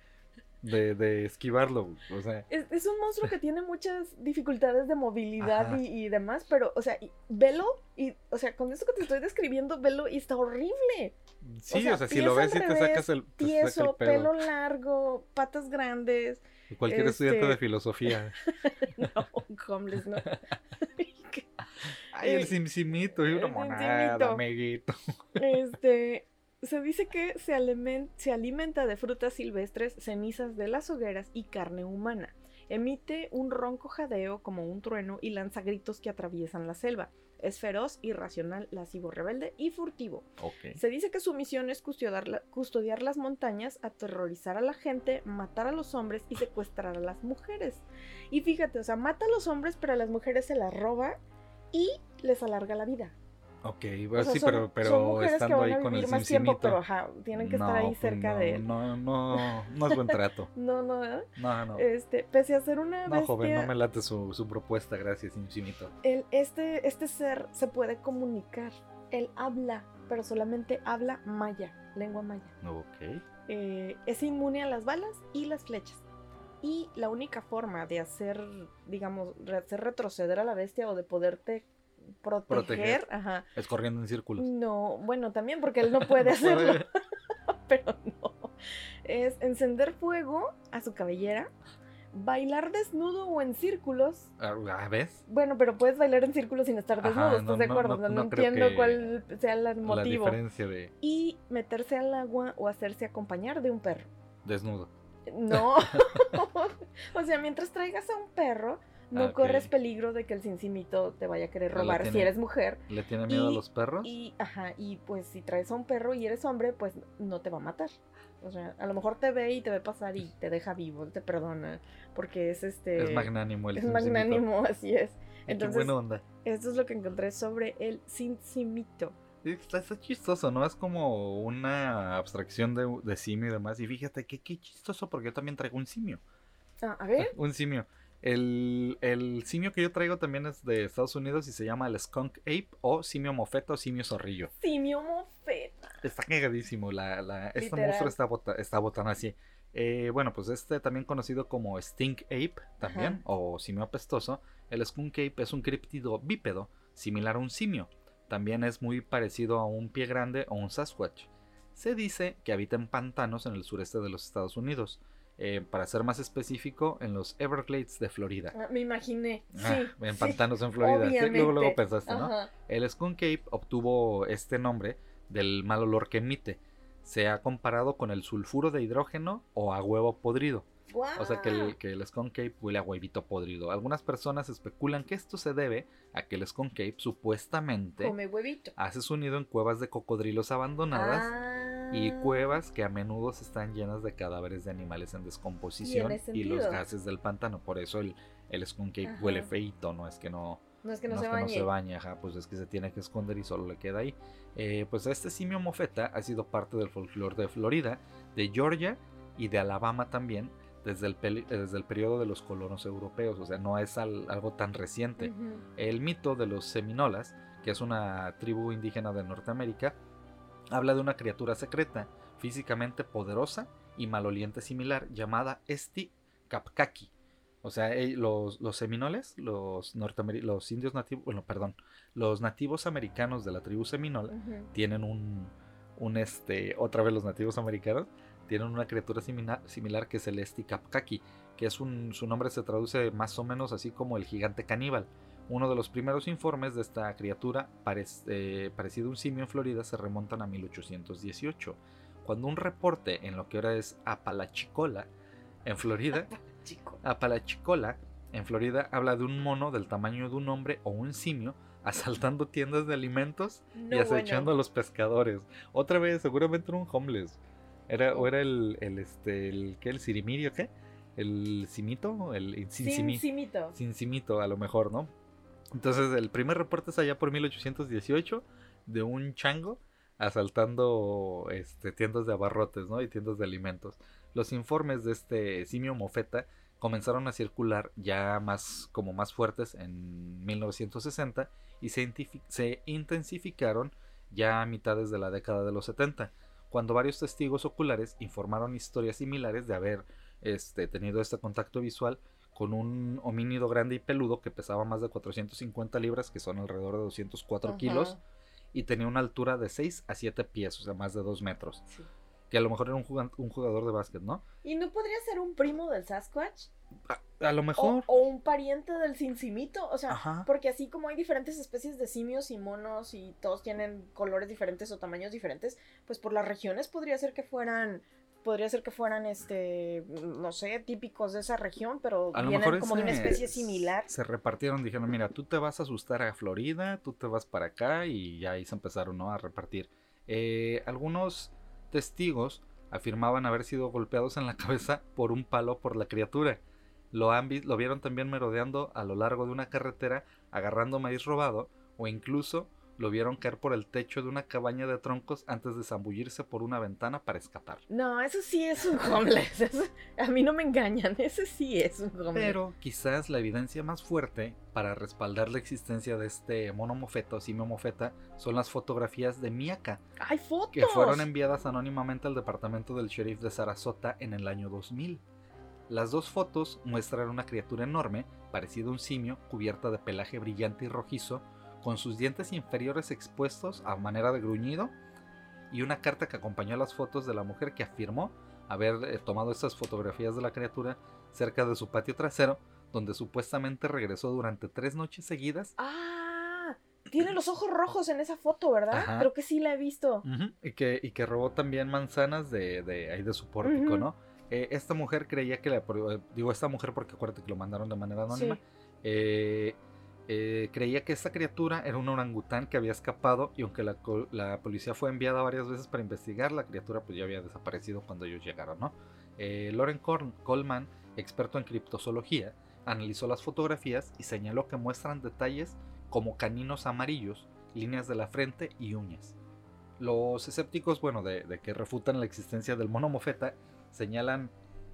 [SPEAKER 3] de, de esquivarlo, o sea,
[SPEAKER 1] Es, es un monstruo que tiene muchas dificultades de movilidad y, y demás, pero, o sea, y- velo y, o sea, con eso que te estoy describiendo, velo y está horrible.
[SPEAKER 3] sí, o
[SPEAKER 1] sea,
[SPEAKER 3] sea, si lo ves y te sacas el, te saca el
[SPEAKER 1] Tieso, pelo largo, patas grandes.
[SPEAKER 3] Cualquier estudiante
[SPEAKER 1] este-
[SPEAKER 3] de filosofía.
[SPEAKER 1] No, homeless, no.
[SPEAKER 3] Ay, el simsimito, y una monada, amiguito.
[SPEAKER 1] Este, se dice que se, se alimenta de frutas silvestres, cenizas de las hogueras y carne humana. Emite un ronco jadeo como un trueno y lanza gritos que atraviesan la selva. Es feroz, irracional, lascivo, rebelde y furtivo. Se dice que su misión es custodiar, la- custodiar las montañas, aterrorizar a la gente, matar a los hombres y secuestrar a las mujeres. Y fíjate, o sea, mata a los hombres, pero a las mujeres se las roba y les alarga la vida.
[SPEAKER 3] Ok,
[SPEAKER 1] O
[SPEAKER 3] bueno,
[SPEAKER 1] sea,
[SPEAKER 3] sí,
[SPEAKER 1] son-
[SPEAKER 3] pero,
[SPEAKER 1] son
[SPEAKER 3] pero
[SPEAKER 1] que
[SPEAKER 3] estando
[SPEAKER 1] van
[SPEAKER 3] ahí
[SPEAKER 1] a
[SPEAKER 3] con el
[SPEAKER 1] vivir más tiempo, pero ajá, tienen que estar
[SPEAKER 3] No,
[SPEAKER 1] ahí
[SPEAKER 3] pues
[SPEAKER 1] cerca
[SPEAKER 3] no,
[SPEAKER 1] de él.
[SPEAKER 3] No, no, no es buen trato.
[SPEAKER 1] No, no, ¿eh?
[SPEAKER 3] No, no.
[SPEAKER 1] Este, pese a ser una
[SPEAKER 3] No,
[SPEAKER 1] bestia,
[SPEAKER 3] joven, no me late su, su propuesta, gracias, simsimito.
[SPEAKER 1] el- este, este ser se puede comunicar. Él habla, pero solamente habla maya, lengua maya.
[SPEAKER 3] Ok.
[SPEAKER 1] Eh, es inmune a las balas y las flechas. Y la única forma de hacer, digamos, hacer retroceder a la bestia o de poderte proteger,
[SPEAKER 3] Proteger.
[SPEAKER 1] ajá,
[SPEAKER 3] Es corriendo en círculos.
[SPEAKER 1] no, bueno, también porque él no puede hacerlo, pero no. Es encender fuego a su cabellera, bailar desnudo o en círculos.
[SPEAKER 3] Ah, ¿Ves?
[SPEAKER 1] Bueno, pero puedes bailar en círculos sin estar desnudo, ¿estás
[SPEAKER 3] no,
[SPEAKER 1] de acuerdo?
[SPEAKER 3] no-
[SPEAKER 1] entiendo cuál sea el
[SPEAKER 3] La
[SPEAKER 1] motivo.
[SPEAKER 3] diferencia de
[SPEAKER 1] Y meterse al agua o hacerse acompañar de un perro.
[SPEAKER 3] desnudo.
[SPEAKER 1] No. o sea, mientras traigas a un perro, no
[SPEAKER 3] Ah,
[SPEAKER 1] corres peligro de que el cincimito te vaya a querer
[SPEAKER 3] Ah,
[SPEAKER 1] robar si eres mujer.
[SPEAKER 3] ¿Le tiene miedo a los perros?
[SPEAKER 1] Y, ajá, y pues si traes a un perro y eres hombre, pues no te va a matar. O sea, a lo mejor te ve y te ve pasar y te deja vivo, te perdona. Porque es este.
[SPEAKER 3] es magnánimo el
[SPEAKER 1] Es magnánimo, así es.
[SPEAKER 3] Qué
[SPEAKER 1] Entonces,
[SPEAKER 3] buena onda.
[SPEAKER 1] esto es lo que encontré sobre el cincimito.
[SPEAKER 3] Está, está chistoso, ¿no? Es como una abstracción de, de simio y demás. Y fíjate que qué chistoso porque yo también traigo un simio.
[SPEAKER 1] Ah, a ver.
[SPEAKER 3] Un simio. El, el simio que yo traigo también es de Estados Unidos y se llama el skunk ape o simio mofeta o simio zorrillo.
[SPEAKER 1] Simio mofeta.
[SPEAKER 3] Está cagadísimo. La, la, este monstruo está, bota, está botando así. Eh, bueno, pues este también conocido como stink ape también
[SPEAKER 1] Ajá.
[SPEAKER 3] o simio apestoso. El skunk ape es un criptido bípedo similar a un simio. También es muy parecido a un pie grande o un Sasquatch. Se dice que habita en pantanos en el sureste de los Estados Unidos. Eh, para ser más específico, en los Everglades de Florida.
[SPEAKER 1] Ah, me imaginé. Sí.
[SPEAKER 3] Ah, en
[SPEAKER 1] sí,
[SPEAKER 3] pantanos en Florida. Sí, luego, luego pensaste, ¿no? El skunk ape obtuvo este nombre del mal olor que emite. Se ha comparado con el sulfuro de hidrógeno o a huevo podrido. O sea que el, que el skunk ape huele a huevito podrido. Algunas personas especulan que esto se debe a que el skunk ape supuestamente
[SPEAKER 1] Come huevito.
[SPEAKER 3] hace su nido en cuevas de cocodrilos abandonadas y
[SPEAKER 1] Ah.
[SPEAKER 3] cuevas que a menudo están llenas de cadáveres de animales en descomposición y los gases del pantano. Por eso el, el skunk huele feito, no es que no,
[SPEAKER 1] No es que no,
[SPEAKER 3] no
[SPEAKER 1] se
[SPEAKER 3] es que
[SPEAKER 1] bañe.
[SPEAKER 3] no se baña, ajá, pues es que se tiene que esconder y solo le queda ahí. Eh, pues este simio mofeta ha sido parte del folclore de Florida, de Georgia y de Alabama también, desde el, peli- desde el periodo de los colonos europeos, o sea, no es al- algo tan reciente. El mito de los seminolas, que es una tribu indígena de Norteamérica, habla de una criatura secreta, físicamente poderosa y maloliente similar, llamada Esti Kapkaki. O sea, eh, los, los seminoles, los, los indios nativos, bueno, perdón, los nativos americanos de la tribu seminole
[SPEAKER 1] Ujú.
[SPEAKER 3] tienen un, un este, otra vez los nativos americanos, tienen una criatura simina- similar que es el Esticapkaki, que es un, su nombre se traduce más o menos así como el gigante caníbal. Uno de los primeros informes de esta criatura, parec- eh, parecido a un simio en Florida, se remontan a 1818, cuando un reporte en lo que ahora es Apalachicola, en Florida,
[SPEAKER 1] Chico.
[SPEAKER 3] Apalachicola, en Florida, habla de un mono del tamaño de un hombre o un simio asaltando tiendas de alimentos
[SPEAKER 1] No,
[SPEAKER 3] y acechando
[SPEAKER 1] bueno.
[SPEAKER 3] a los pescadores. Otra vez, seguramente era un homeless. Era, o era el, el, este, el, ¿qué? ¿El sirimirio, qué? ¿El simito? El
[SPEAKER 1] Sin
[SPEAKER 3] cincimi-
[SPEAKER 1] simito.
[SPEAKER 3] cincimito, a lo mejor, ¿no? Entonces, el primer reporte es allá por 1818 de un chango asaltando este, tiendas de abarrotes, ¿no? Y tiendas de alimentos. Los informes de este simio mofeta comenzaron a circular ya más como más fuertes en 1960 y se, se intensificaron ya a mitades de la década de los 70, cuando varios testigos oculares informaron historias similares de haber este, tenido este contacto visual con un homínido grande y peludo que pesaba más de 450 libras, que son alrededor de 204
[SPEAKER 1] Ajá.
[SPEAKER 3] kilos, y tenía una altura de 6 a 7 pies, o sea, más de 2 metros.
[SPEAKER 1] Sí.
[SPEAKER 3] Que a lo mejor era un, jugador de básquet, ¿no?
[SPEAKER 1] ¿Y no podría ser un primo del Sasquatch?
[SPEAKER 3] A, a lo
[SPEAKER 1] O,
[SPEAKER 3] mejor.
[SPEAKER 1] o un pariente del cincimito. O sea,
[SPEAKER 3] Ajá.
[SPEAKER 1] porque así como hay diferentes especies de simios y monos y todos tienen colores diferentes o tamaños diferentes, pues por las regiones podría ser que fueran. Podría ser que fueran, este, no sé, típicos de esa región, pero
[SPEAKER 3] A
[SPEAKER 1] vienen
[SPEAKER 3] mejor
[SPEAKER 1] como de una especie similar.
[SPEAKER 3] Se repartieron, dijeron, mira, tú te vas a asustar a Florida, tú te vas para acá y ya ahí se empezaron ¿no? a repartir. Eh, algunos testigos afirmaban haber sido golpeados en la cabeza por un palo por la criatura. Lo, han vi- lo vieron también merodeando a lo largo de una carretera, agarrando maíz robado, o incluso lo vieron caer por el techo de una cabaña de troncos antes de zambullirse por una ventana para escapar.
[SPEAKER 1] No, eso sí es un homeless. eso- a mí no me engañan, ese sí es un homeless.
[SPEAKER 3] Pero quizás la evidencia más fuerte para respaldar la existencia de este mono mofeta o simio mofeta son las fotografías de Miaka,
[SPEAKER 1] ¡Hay fotos!
[SPEAKER 3] que fueron enviadas anónimamente al departamento del sheriff de Sarasota en el año 2000. Las dos fotos muestran una criatura enorme, parecida a un simio, cubierta de pelaje brillante y rojizo, con sus dientes inferiores expuestos a manera de gruñido, y una carta que acompañó las fotos de la mujer que afirmó haber eh, tomado estas fotografías de la criatura cerca de su patio trasero, donde supuestamente regresó durante tres noches seguidas
[SPEAKER 1] ¡Ah! Tiene los ojos rojos en esa foto, ¿verdad?
[SPEAKER 3] Ajá.
[SPEAKER 1] Creo que sí la he visto.
[SPEAKER 3] Y, que, y que robó también manzanas de, de ahí de su pórtico. ¿no? Eh, esta mujer creía que la... eh, Digo esta mujer porque acuérdate que lo mandaron de manera anónima.
[SPEAKER 1] Sí.
[SPEAKER 3] Eh, creía que esta criatura era un orangután que había escapado y aunque la, policía fue enviada varias veces para investigar, la criatura pues ya había desaparecido cuando ellos llegaron, ¿no? Eh, Loren Coleman, experto en criptozoología, analizó las fotografías y señaló que muestran detalles como caninos amarillos, líneas de la frente y uñas. Los escépticos, bueno, de, de que refutan la existencia del mono mofeta, señalan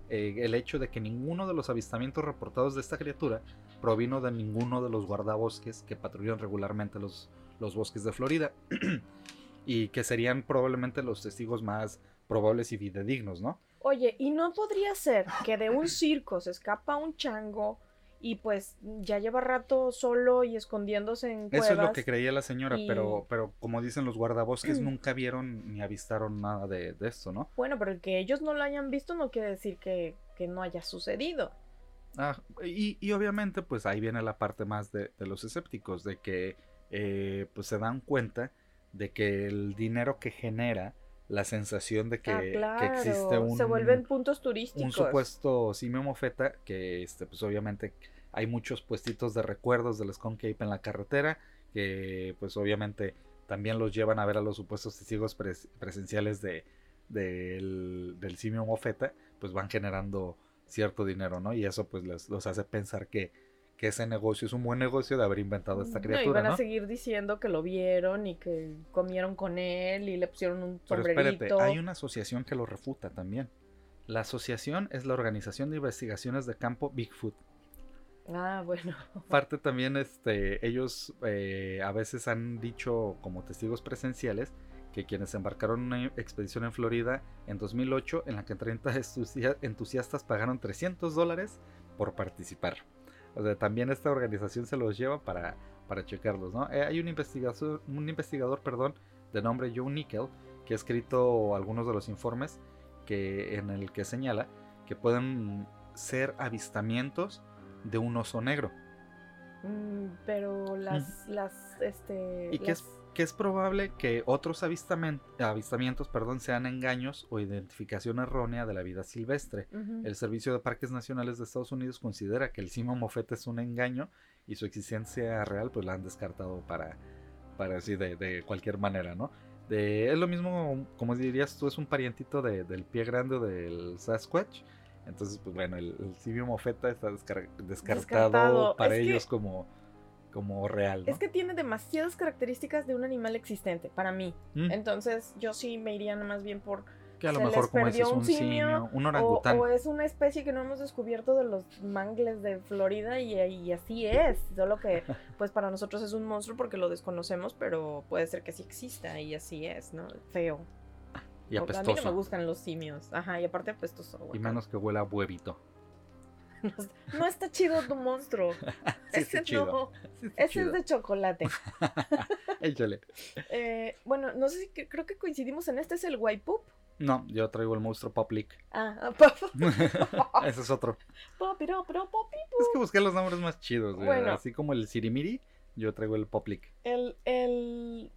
[SPEAKER 3] eh, el hecho de que ninguno de los avistamientos reportados de esta criatura provino de ninguno de los guardabosques que patrullan regularmente los, los bosques de Florida y que serían probablemente los testigos más probables y fidedignos, ¿no?
[SPEAKER 1] Oye, ¿y no podría ser que de un circo se escapa un chango y pues ya lleva rato solo y escondiéndose en cuevas?
[SPEAKER 3] Eso es lo que creía la señora,
[SPEAKER 1] y-
[SPEAKER 3] pero, pero como dicen los guardabosques, nunca vieron ni avistaron nada de, de esto, ¿no?
[SPEAKER 1] Bueno, pero el que ellos no lo hayan visto no quiere decir que, que no haya sucedido.
[SPEAKER 3] Ah, y, y obviamente, pues ahí viene la parte más de, de los escépticos, de que eh, pues se dan cuenta de que el dinero que genera la sensación de que,
[SPEAKER 1] ah,
[SPEAKER 3] que existe un,
[SPEAKER 1] Se vuelven puntos
[SPEAKER 3] un
[SPEAKER 1] turísticos.
[SPEAKER 3] supuesto simio mofeta, que este, pues obviamente hay muchos puestitos de recuerdos del Skunk Ape en la carretera, que pues obviamente también los llevan a ver a los supuestos testigos pres- presenciales de, del, del simio mofeta, pues van generando cierto dinero, ¿no? Y eso pues les, los hace pensar que, que ese negocio es un buen negocio de haber inventado esta
[SPEAKER 1] No, y
[SPEAKER 3] criatura,
[SPEAKER 1] van a
[SPEAKER 3] ¿no?
[SPEAKER 1] seguir diciendo que lo vieron y que comieron con él y le pusieron un
[SPEAKER 3] Pero
[SPEAKER 1] sombrerito.
[SPEAKER 3] espérate, hay una asociación que lo refuta también. La asociación es la Organización de Investigaciones de Campo Bigfoot.
[SPEAKER 1] Ah, bueno.
[SPEAKER 3] Parte también, este, ellos eh, a veces han dicho como testigos presenciales que quienes embarcaron una expedición en Florida en 2008, en la que 30 estucia- entusiastas pagaron 300 dólares por participar. O sea, también esta organización se los lleva para, para checarlos, ¿no? Eh, hay un investigador, un investigador, perdón, de nombre Joe Nickel, que ha escrito algunos de los informes que, en el que señala que pueden ser avistamientos de un oso negro.
[SPEAKER 1] Mm, pero las, las, este...
[SPEAKER 3] Y que es, que es probable que otros avistamientos perdón, sean engaños o identificación errónea de la vida silvestre. El Servicio de Parques Nacionales de Estados Unidos considera que el simio mofete es un engaño y su existencia real pues la han descartado para, para así de, de cualquier manera, ¿no? De, es lo mismo, como dirías tú, es un parientito de- del pie grande del Sasquatch. Entonces, pues bueno, el, el simio mofeta está descar- descartado,
[SPEAKER 1] Descartado.
[SPEAKER 3] para
[SPEAKER 1] Es que-
[SPEAKER 3] ellos como, como real, ¿no?
[SPEAKER 1] Es que tiene demasiadas características de un animal existente, para mí.
[SPEAKER 3] Mm,
[SPEAKER 1] Entonces yo sí me iría más bien por...
[SPEAKER 3] que a lo
[SPEAKER 1] se
[SPEAKER 3] mejor
[SPEAKER 1] les
[SPEAKER 3] como
[SPEAKER 1] perdió
[SPEAKER 3] dices,
[SPEAKER 1] un simio,
[SPEAKER 3] simio, un orangután.
[SPEAKER 1] o es una especie que no hemos descubierto de los mangles de Florida y, y así es. Solo que pues para nosotros es un monstruo porque lo desconocemos, pero puede ser que sí exista y así es, ¿no? Feo.
[SPEAKER 3] y
[SPEAKER 1] O- A mí no me
[SPEAKER 3] apestoso.
[SPEAKER 1] gustan los simios. Ajá, y aparte apestoso.
[SPEAKER 3] Y
[SPEAKER 1] guacala.
[SPEAKER 3] menos que huela a huevito.
[SPEAKER 1] No está chido tu monstruo.
[SPEAKER 3] Sí,
[SPEAKER 1] Ese
[SPEAKER 3] chido.
[SPEAKER 1] no.
[SPEAKER 3] Sí,
[SPEAKER 1] Ese
[SPEAKER 3] chido.
[SPEAKER 1] es de chocolate.
[SPEAKER 3] Échale.
[SPEAKER 1] Eh, bueno, no sé si creo que coincidimos en este, es el Waipup.
[SPEAKER 3] No, yo traigo el monstruo Poplick.
[SPEAKER 1] Ah,
[SPEAKER 3] Ese es otro. Es que busqué los nombres más chidos, güey.
[SPEAKER 1] Bueno.
[SPEAKER 3] Así como el Sirimiri, yo traigo el Poplick.
[SPEAKER 1] El, el,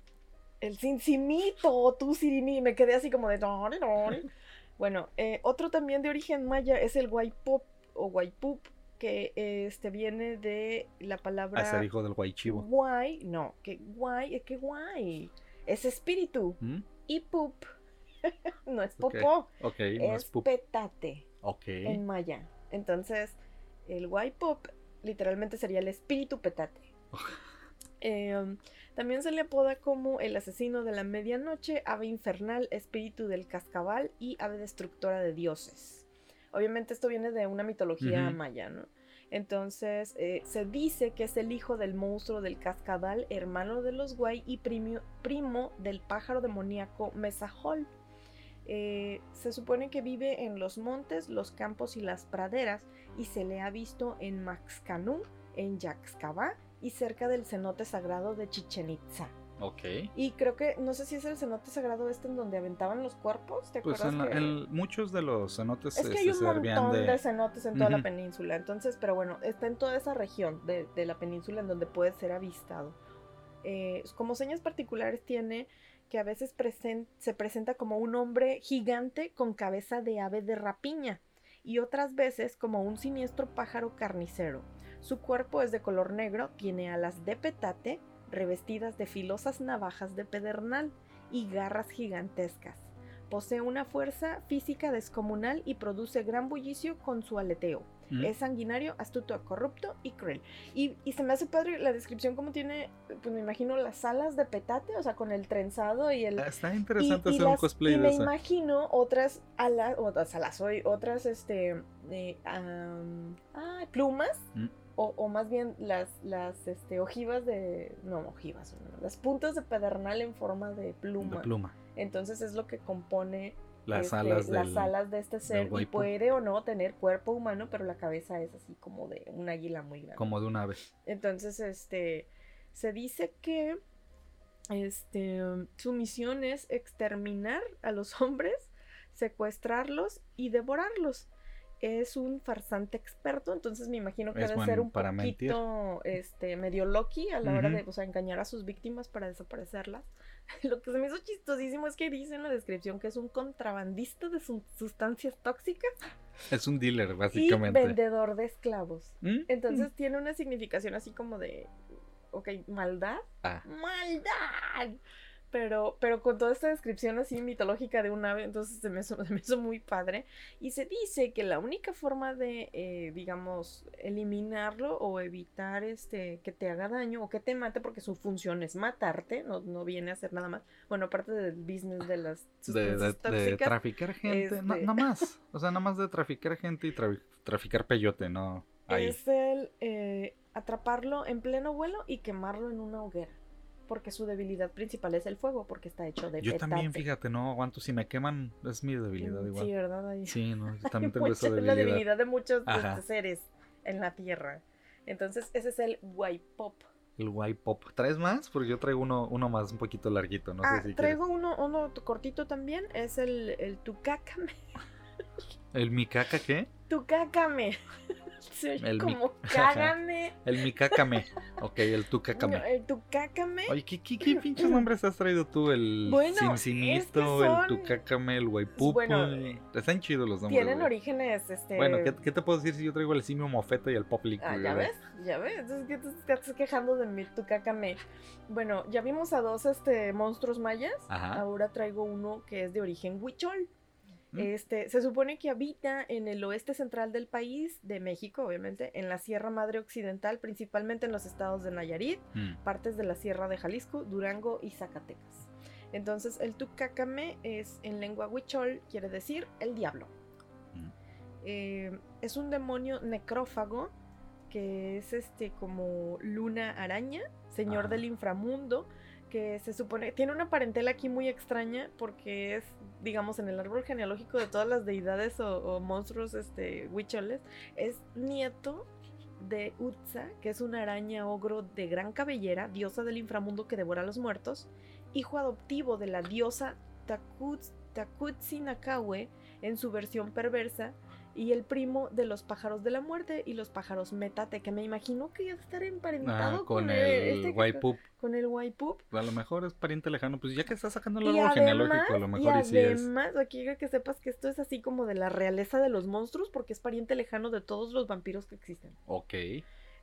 [SPEAKER 1] el cincimito, tú Sirimi, me quedé así como de... Bueno, eh, otro también de origen maya es el Waipup o Waipup, que este viene de la palabra
[SPEAKER 3] ser hijo del Guaychivo.
[SPEAKER 1] guay, no, que guay, es que guay, es espíritu,
[SPEAKER 3] ¿Mm?
[SPEAKER 1] y pup, no es popó,
[SPEAKER 3] no es
[SPEAKER 1] es
[SPEAKER 3] pup.
[SPEAKER 1] petate
[SPEAKER 3] Ok.
[SPEAKER 1] en maya. Entonces, el Waipup literalmente sería el espíritu petate. Eh, también se le apoda como el asesino de la medianoche, ave infernal, espíritu del cascabal y ave destructora de dioses. Obviamente esto viene de una mitología maya, ¿no? Entonces eh, se dice que es el hijo del monstruo del cascabal, hermano de los guay y primo, primo del pájaro demoníaco Mesahol. Eh, se supone que vive en los montes, los campos y las praderas y se le ha visto en Maxcanú, en Yaxcabá y cerca del cenote sagrado de Chichen Itza.
[SPEAKER 3] Ok.
[SPEAKER 1] Y creo que, no sé si es el cenote sagrado este en donde aventaban los cuerpos, ¿te
[SPEAKER 3] Pues
[SPEAKER 1] acuerdas?
[SPEAKER 3] en
[SPEAKER 1] que-
[SPEAKER 3] el- muchos de los cenotes
[SPEAKER 1] Es que hay un montón
[SPEAKER 3] de...
[SPEAKER 1] de... cenotes en toda la península, entonces, pero bueno, está en toda esa región de, de la península en donde puede ser avistado. Eh, como señas particulares tiene que a veces presen- se presenta como un hombre gigante con cabeza de ave de rapiña y otras veces como un siniestro pájaro carnicero. Su cuerpo es de color negro, tiene alas de petate, revestidas de filosas navajas de pedernal y garras gigantescas. Posee una fuerza física descomunal y produce gran bullicio con su aleteo.
[SPEAKER 3] ¿Mm?
[SPEAKER 1] Es sanguinario, astuto, corrupto y cruel. Y, y se me hace padre la descripción como tiene, pues me imagino las alas de petate, o sea, con el trenzado y el...
[SPEAKER 3] Ah, Está
[SPEAKER 1] y-
[SPEAKER 3] interesante
[SPEAKER 1] y
[SPEAKER 3] hacer un
[SPEAKER 1] las-
[SPEAKER 3] cosplay
[SPEAKER 1] y
[SPEAKER 3] de
[SPEAKER 1] me
[SPEAKER 3] esa.
[SPEAKER 1] imagino otras alas, otras alas, otras este, eh, am, ay, plumas,
[SPEAKER 3] Mm.
[SPEAKER 1] O, o más bien las, las este, ojivas de, no, ojivas, no, las puntas de pedernal en forma de pluma.
[SPEAKER 3] De pluma.
[SPEAKER 1] Entonces es lo que compone
[SPEAKER 3] Las
[SPEAKER 1] este,
[SPEAKER 3] alas
[SPEAKER 1] las
[SPEAKER 3] del...
[SPEAKER 1] alas de este ser y puede o no tener cuerpo humano, pero la cabeza es así como de un águila muy grande.
[SPEAKER 3] Como de un ave.
[SPEAKER 1] Entonces, este, se dice que este, su misión es exterminar a los hombres, secuestrarlos y devorarlos. Es un farsante experto, entonces me imagino que
[SPEAKER 3] Es
[SPEAKER 1] debe ser un
[SPEAKER 3] para mentir.
[SPEAKER 1] poquito este, medio Loki a la hora de o sea, engañar a sus víctimas para desaparecerlas. Lo que se me hizo chistosísimo es que dice en la descripción que es un contrabandista de su- sustancias tóxicas
[SPEAKER 3] Es un dealer,
[SPEAKER 1] y
[SPEAKER 3] básicamente.
[SPEAKER 1] vendedor de esclavos.
[SPEAKER 3] ¿Mm?
[SPEAKER 1] Entonces tiene una significación así como de, ok, maldad,
[SPEAKER 3] Ah,
[SPEAKER 1] maldad. Pero, pero con toda esta descripción así mitológica de un ave, entonces se me hizo, se me hizo muy padre. Y se dice que la única forma de, eh, digamos, eliminarlo o evitar este que te haga daño o que te mate, porque su función es matarte, no, no viene a hacer nada más. Bueno, aparte del business de las
[SPEAKER 3] de, traficar gente. No,
[SPEAKER 1] este-
[SPEAKER 3] no más. O sea, nada más de traficar gente y tra- traficar peyote, ¿no? Ahí.
[SPEAKER 1] es el eh, atraparlo en pleno vuelo y quemarlo en una hoguera. Porque su debilidad principal es el fuego, porque está hecho de
[SPEAKER 3] Yo también, fíjate, no aguanto. Si me queman, es mi debilidad
[SPEAKER 1] Mm,
[SPEAKER 3] igual.
[SPEAKER 1] Sí, ¿verdad?
[SPEAKER 3] Sí, no, yo también tengo esa
[SPEAKER 1] mucha- la
[SPEAKER 3] debilidad.
[SPEAKER 1] debilidad de muchos este, seres. en la Tierra. Entonces, ese es el Waipop.
[SPEAKER 3] El white pop. ¿Traes más? Porque yo traigo uno, uno más un poquito larguito. No
[SPEAKER 1] ah,
[SPEAKER 3] sé si
[SPEAKER 1] traigo uno, uno cortito también. Es el, el Tucácame.
[SPEAKER 3] ¿El Mikaka qué?
[SPEAKER 1] Tucácame. El como cágame.
[SPEAKER 3] El Mikakame. Ok, el Tucácame.
[SPEAKER 1] el Tucácame.
[SPEAKER 3] Oye, ¿qué, qué, qué pinches nombres has traído tú? El
[SPEAKER 1] bueno,
[SPEAKER 3] Cincinito, el Tucácame, el Waipupo. Bueno, están chidos los nombres.
[SPEAKER 1] Tienen orígenes, este...
[SPEAKER 3] Bueno, ¿qué, ¿qué, te puedo decir si yo traigo el simio mofeta y el poplico?
[SPEAKER 1] Ah, ¿ya ves? ¿Ya ves? Entonces, ¿qué te estás quejando de mi Tucácame? Bueno, ya vimos a dos este, monstruos mayas. Ajá. Ahora traigo uno que es de origen huichol. Este, se supone que habita en el oeste central del país, de México, obviamente, en la Sierra Madre Occidental, principalmente en los estados de Nayarit, mm. partes de la Sierra de Jalisco, Durango y Zacatecas. Entonces, el Tucacame es en lengua huichol, quiere decir el diablo. Mm. Eh, es un demonio necrófago que es este como luna araña, señor del inframundo, que se supone, tiene una parentela aquí muy extraña porque es, digamos, en el árbol genealógico de todas las deidades o, monstruos este, huicholes, es nieto de Utsa, que es una araña ogro de gran cabellera, diosa del inframundo que devora a los muertos, hijo adoptivo de la diosa Takutsi Nakawe en su versión perversa, y el primo de los pájaros de la muerte y los pájaros metate, que me imagino que ya estar emparentado
[SPEAKER 3] ah, con, el,
[SPEAKER 1] este
[SPEAKER 3] Waipup.
[SPEAKER 1] Con el Waipup.
[SPEAKER 3] A lo mejor es pariente lejano, pues ya que está sacando el árbol genealógico, a lo mejor y,
[SPEAKER 1] y además, aquí que sepas que esto es así como de la realeza de los monstruos, porque es pariente lejano de todos los vampiros que existen.
[SPEAKER 3] Ok.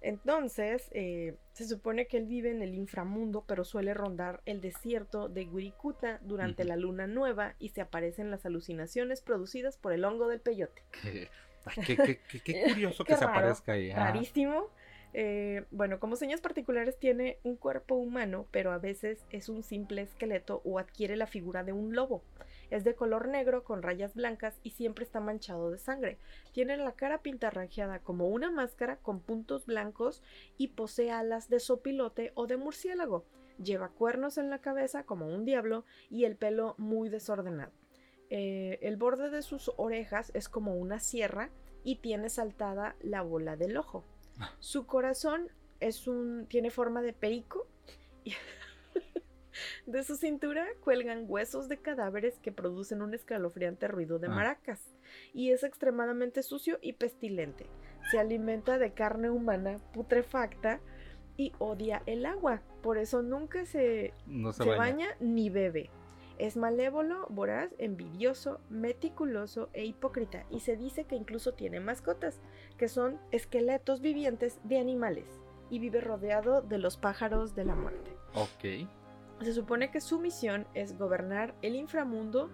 [SPEAKER 1] Entonces, eh, se supone que él vive en el inframundo, pero suele rondar el desierto de Wirikuta durante la luna nueva y se aparecen las alucinaciones producidas por el hongo del peyote.
[SPEAKER 3] Qué, curioso que se aparezca ahí.
[SPEAKER 1] Rarísimo. Eh, bueno, como señas particulares tiene un cuerpo humano, pero a veces es un simple esqueleto o adquiere la figura de un lobo. Es de color negro con rayas blancas y siempre está manchado de sangre. Tiene la cara pintarrajeada como una máscara con puntos blancos y posee alas de sopilote o de murciélago. Lleva cuernos en la cabeza como un diablo y el pelo muy desordenado. Eh, el borde de sus orejas es como una sierra y tiene saltada la bola del ojo. Ah. Su corazón es un, tiene forma de perico. De su cintura cuelgan huesos de cadáveres que producen un escalofriante ruido de ah. maracas. Y es extremadamente sucio y pestilente. Se alimenta de carne humana putrefacta y odia el agua. Por eso nunca se, baña. ni bebe. Es malévolo, voraz, envidioso, meticuloso e hipócrita. Y se dice que incluso tiene mascotas, que son esqueletos vivientes de animales. Y vive rodeado de los pájaros de la muerte.
[SPEAKER 3] Ok.
[SPEAKER 1] Se supone que su misión es gobernar el inframundo,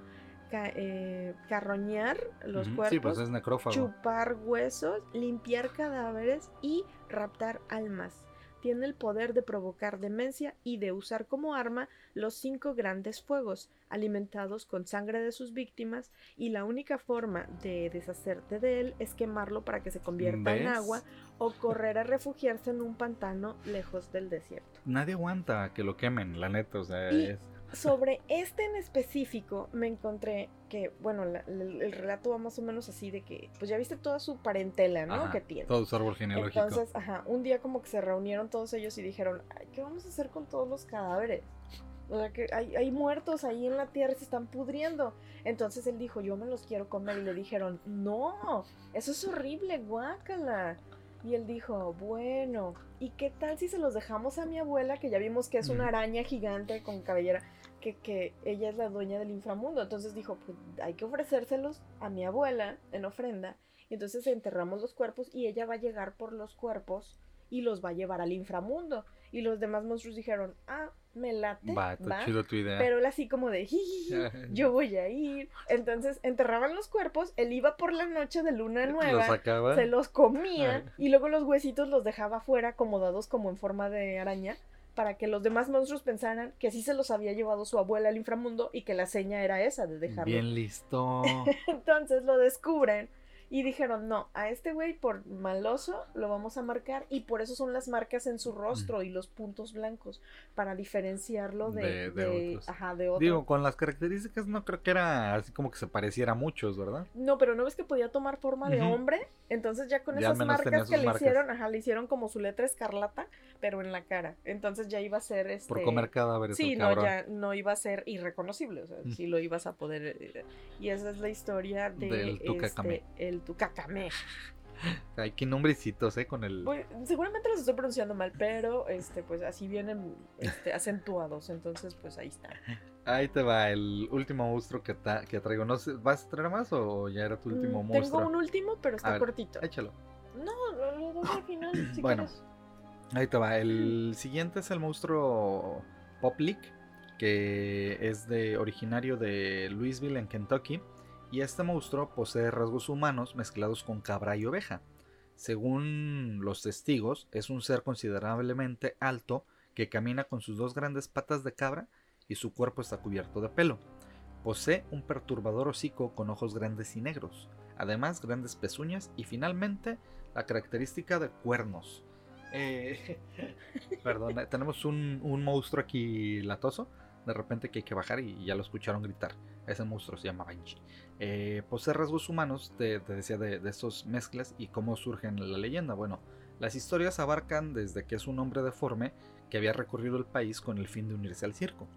[SPEAKER 1] eh, carroñar los pues cuerpos, chupar huesos, limpiar cadáveres y raptar almas. Tiene el poder de provocar demencia y de usar como arma los cinco grandes fuegos, alimentados con sangre de sus víctimas, y la única forma de deshacerte de él es quemarlo para que se convierta en agua o correr a refugiarse en un pantano lejos del desierto.
[SPEAKER 3] Nadie aguanta que lo quemen, la neta, o sea,
[SPEAKER 1] Sobre este en específico me encontré que, bueno, el, relato va más o menos así de que, pues ya viste toda su parentela, ¿no? que tiene.
[SPEAKER 3] Todo su árbol genealógico.
[SPEAKER 1] Entonces, ajá, un día como que se reunieron todos ellos y dijeron, ¿qué vamos a hacer con todos los cadáveres? O sea, que hay, hay, muertos ahí en la tierra y se están pudriendo. Entonces él dijo, yo me los quiero comer. Y le dijeron, no, eso es horrible, guácala. Y él dijo, bueno, ¿y qué tal si se los dejamos a mi abuela, que ya vimos que es una araña gigante con cabellera, que, que ella es la dueña del inframundo? Entonces dijo, pues hay que ofrecérselos a mi abuela en ofrenda. Y entonces enterramos los cuerpos y ella va a llegar por los cuerpos y los va a llevar al inframundo. Y los demás monstruos dijeron, ah, me late.
[SPEAKER 3] Va, chido tu idea.
[SPEAKER 1] Pero él así como de, yo voy a ir. Entonces enterraban los cuerpos, él iba por la noche de luna nueva, se los comía y luego los huesitos los dejaba afuera acomodados como en forma de araña para que los demás monstruos pensaran que sí se los había llevado su abuela al inframundo y que la seña era esa de dejarlo.
[SPEAKER 3] Bien listo.
[SPEAKER 1] Entonces lo descubren Y dijeron, no, a este güey por maloso lo vamos a marcar y por eso son las marcas en su rostro y los puntos blancos, para diferenciarlo de,
[SPEAKER 3] De- de
[SPEAKER 1] de-
[SPEAKER 3] otros.
[SPEAKER 1] ajá, de otro.
[SPEAKER 3] Digo, con las características no creo que era así como que se pareciera a muchos, ¿verdad?
[SPEAKER 1] No, pero no ves que podía tomar forma de hombre, entonces ya con
[SPEAKER 3] Ya
[SPEAKER 1] esas marcas que le
[SPEAKER 3] marcas.
[SPEAKER 1] hicieron, ajá, le hicieron como su letra escarlata, pero en la cara. Entonces ya iba a ser este
[SPEAKER 3] Por comer cadáveres.
[SPEAKER 1] Sí, no,
[SPEAKER 3] cabrón.
[SPEAKER 1] ya no iba a ser irreconocible, o sea,
[SPEAKER 3] Mm.
[SPEAKER 1] sí lo ibas a poder. eh, Y esa es la historia de
[SPEAKER 3] Del
[SPEAKER 1] este, el Tucacamé.
[SPEAKER 3] Hay que nombrecitos, ¿eh? Con el...
[SPEAKER 1] Seguramente los estoy pronunciando mal, pero este, pues así vienen este, acentuados, entonces pues ahí está.
[SPEAKER 3] Ahí te va el último monstruo que, que traigo. No sé, ¿Vas a traer más o ya era tu último
[SPEAKER 1] Mm,
[SPEAKER 3] monstruo?
[SPEAKER 1] Tengo un último, pero está
[SPEAKER 3] ver,
[SPEAKER 1] cortito.
[SPEAKER 3] Échalo.
[SPEAKER 1] No, lo, lo doy al final, si
[SPEAKER 3] Bueno.
[SPEAKER 1] quieres.
[SPEAKER 3] Ahí te va. El siguiente es el monstruo Poplik, que es de originario de Louisville en Kentucky. Y este monstruo posee rasgos humanos mezclados con cabra y oveja. Según los testigos, es un ser considerablemente alto que camina con sus dos grandes patas de cabra y su cuerpo está cubierto de pelo. Posee un perturbador hocico con ojos grandes y negros, además grandes pezuñas y finalmente la característica de cuernos. Eh, perdón, eh, tenemos un, un monstruo aquí latoso, de repente que hay que bajar y ya lo escucharon gritar. Ese monstruo se llama Banshee. Eh, posee rasgos humanos, te, te decía, de, de estos mezclas y cómo surgen la leyenda. Bueno, las historias abarcan desde que es un hombre deforme que había recorrido el país con el fin de unirse al circo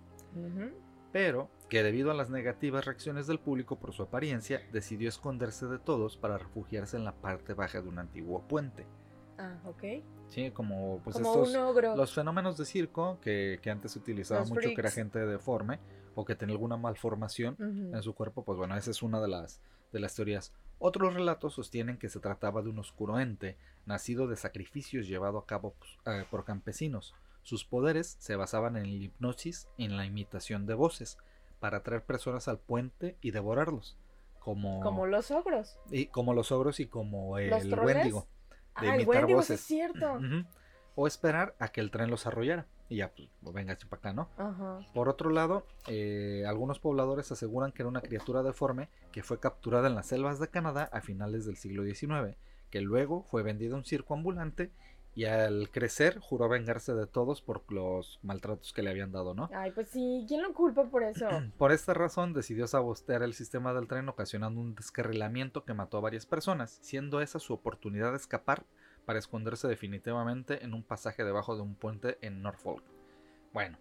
[SPEAKER 3] pero que debido a las negativas reacciones del público por su apariencia, decidió esconderse de todos para refugiarse en la parte baja de un antiguo puente.
[SPEAKER 1] Ah, ok.
[SPEAKER 3] Sí, como pues
[SPEAKER 1] Como
[SPEAKER 3] estos
[SPEAKER 1] un ogro.
[SPEAKER 3] los fenómenos de circo que, que antes se utilizaba
[SPEAKER 1] Los
[SPEAKER 3] mucho que era gente deforme o que tenía alguna malformación en su cuerpo, pues bueno, esa es una de las de las teorías. Otros relatos sostienen que se trataba de un oscuro ente nacido de sacrificios llevado a cabo pues, eh, por campesinos. Sus poderes se basaban en el hipnosis y en la imitación de voces para atraer personas al puente y devorarlos, como,
[SPEAKER 1] Como los ogros.
[SPEAKER 3] y como los ogros y como el. Wendigo. de
[SPEAKER 1] Ah, el
[SPEAKER 3] imitar
[SPEAKER 1] Wendigo,
[SPEAKER 3] voces.
[SPEAKER 1] es cierto.
[SPEAKER 3] Ujú. O esperar a que el tren los arrollara. Y ya, pues, venga, para acá, ¿no?
[SPEAKER 1] Ajá.
[SPEAKER 3] Por otro lado, eh, algunos pobladores aseguran que era una criatura deforme que fue capturada en las selvas de Canadá a finales del siglo XIX, que luego fue vendida a un circo ambulante y al crecer juró vengarse de todos por los maltratos que le habían dado, ¿no?
[SPEAKER 1] Ay, pues sí, ¿quién lo culpa por eso?
[SPEAKER 3] Por esta razón decidió sabotear el sistema del tren ocasionando un descarrilamiento que mató a varias personas, siendo esa su oportunidad de escapar para esconderse definitivamente en un pasaje debajo de un puente en Norfolk. Bueno,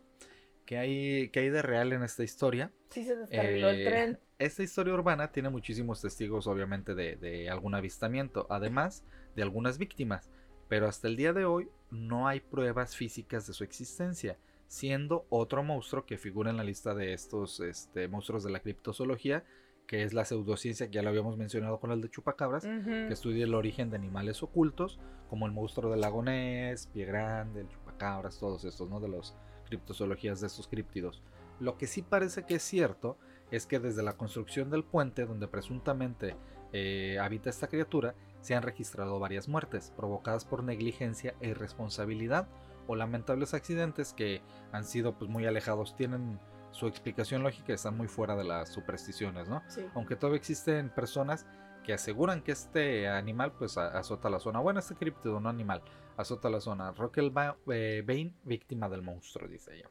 [SPEAKER 3] ¿qué hay, qué hay de real en esta historia?
[SPEAKER 1] Sí se descarriló el
[SPEAKER 3] Eh,
[SPEAKER 1] tren.
[SPEAKER 3] Esta historia urbana tiene muchísimos testigos, obviamente, de, de algún avistamiento, además de algunas víctimas, pero hasta el día de hoy no hay pruebas físicas de su existencia, siendo otro monstruo que figura en la lista de estos este, monstruos de la criptozoología, que es la pseudociencia que ya lo habíamos mencionado con el de chupacabras, que estudia el origen de animales ocultos, como el monstruo del lago Ness, Pie Grande, el chupacabras, todos estos, ¿no? De los criptozoologías de estos críptidos. Lo que sí parece que es cierto es que desde la construcción del puente donde presuntamente eh, habita esta criatura, se han registrado varias muertes provocadas por negligencia e irresponsabilidad o lamentables accidentes que han sido pues muy alejados, tienen su explicación lógica y están muy fuera de las supersticiones, ¿no?
[SPEAKER 1] Sí.
[SPEAKER 3] aunque todavía existen personas que aseguran que este animal pues azota la zona. Bueno, este criptido, no animal, azota la zona. Rockel Ba- eh, víctima del monstruo, dice ella.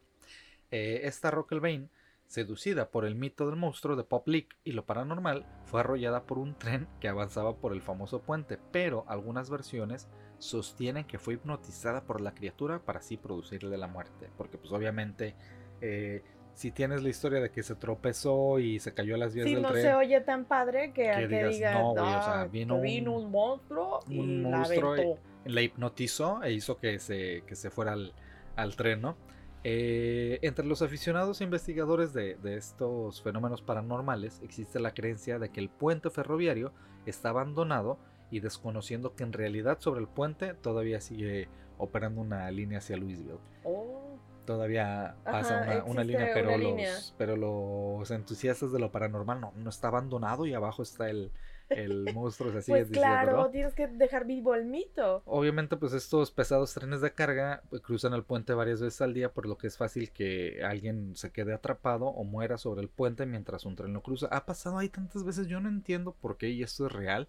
[SPEAKER 3] Eh, esta Rockel Bane, seducida por el mito del monstruo de Pop Leak y lo paranormal, fue arrollada por un tren que avanzaba por el famoso puente, pero algunas versiones sostienen que fue hipnotizada por la criatura para así producirle la muerte, porque pues obviamente eh, si tienes la historia de que se tropezó y se cayó a las vías
[SPEAKER 1] Sí,
[SPEAKER 3] del
[SPEAKER 1] no
[SPEAKER 3] tren,
[SPEAKER 1] se oye tan padre que,
[SPEAKER 3] que
[SPEAKER 1] que
[SPEAKER 3] digas,
[SPEAKER 1] diga,
[SPEAKER 3] no, güey, o sea,
[SPEAKER 1] "Ah,
[SPEAKER 3] vino un-
[SPEAKER 1] un, monstruo y
[SPEAKER 3] un
[SPEAKER 1] la
[SPEAKER 3] monstruo y- la hipnotizó e hizo que se, que se fuera al, al tren, ¿no? Eh, entre los aficionados e investigadores de, de estos fenómenos paranormales existe la creencia de que el puente ferroviario está abandonado y desconociendo que en realidad sobre el puente todavía sigue operando una línea hacia Louisville.
[SPEAKER 1] Oh,
[SPEAKER 3] Todavía pasa
[SPEAKER 1] Ajá,
[SPEAKER 3] una, línea, pero,
[SPEAKER 1] una
[SPEAKER 3] los,
[SPEAKER 1] línea.
[SPEAKER 3] pero los entusiastas de lo paranormal no, no está abandonado y abajo está el, el monstruo. Así
[SPEAKER 1] pues claro, tienes que dejar vivo el mito.
[SPEAKER 3] Obviamente, pues estos pesados trenes de carga pues, cruzan el puente varias veces al día, por lo que es fácil que alguien se quede atrapado o muera sobre el puente mientras un tren lo cruza. Ha pasado ahí tantas veces, yo no entiendo por qué, y esto es real.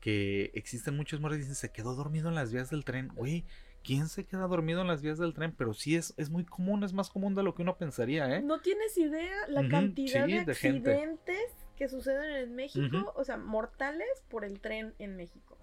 [SPEAKER 3] que existen muchos muertos y dicen, se quedó dormido en las vías del tren. Güey, ¿quién se queda dormido en las vías del tren? Pero sí es, es muy común, es más común de lo que uno pensaría, ¿eh?
[SPEAKER 1] No tienes idea la cantidad
[SPEAKER 3] sí,
[SPEAKER 1] de accidentes que suceden en México, o sea, mortales por el tren en México.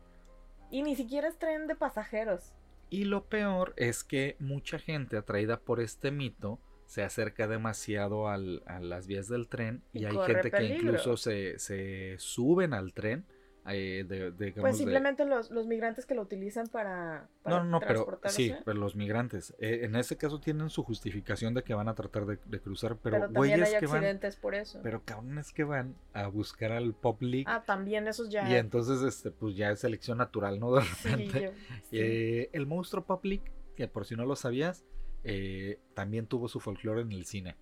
[SPEAKER 1] Y ni siquiera es tren de pasajeros.
[SPEAKER 3] Y lo peor es que mucha gente atraída por este mito se acerca demasiado al- a las vías del tren y,
[SPEAKER 1] Y
[SPEAKER 3] hay gente que incluso se, se suben al tren. Eh, de, de- digamos,
[SPEAKER 1] Pues
[SPEAKER 3] de-
[SPEAKER 1] simplemente los, los migrantes que lo utilizan para, para
[SPEAKER 3] No, pero sí, pero los migrantes. eh, en ese caso tienen su justificación de que van a tratar de, de cruzar, pero,
[SPEAKER 1] Pero, también hay
[SPEAKER 3] que van,
[SPEAKER 1] accidentes por eso.
[SPEAKER 3] pero cabrones que van a buscar al Pop League
[SPEAKER 1] Ah, también esos ya.
[SPEAKER 3] y entonces este pues ya es selección natural, ¿no? De
[SPEAKER 1] Sí,
[SPEAKER 3] repente.
[SPEAKER 1] yo- sí.
[SPEAKER 3] Eh, el monstruo Pop League, que por si no lo sabías, también tuvo su folclore en el cine.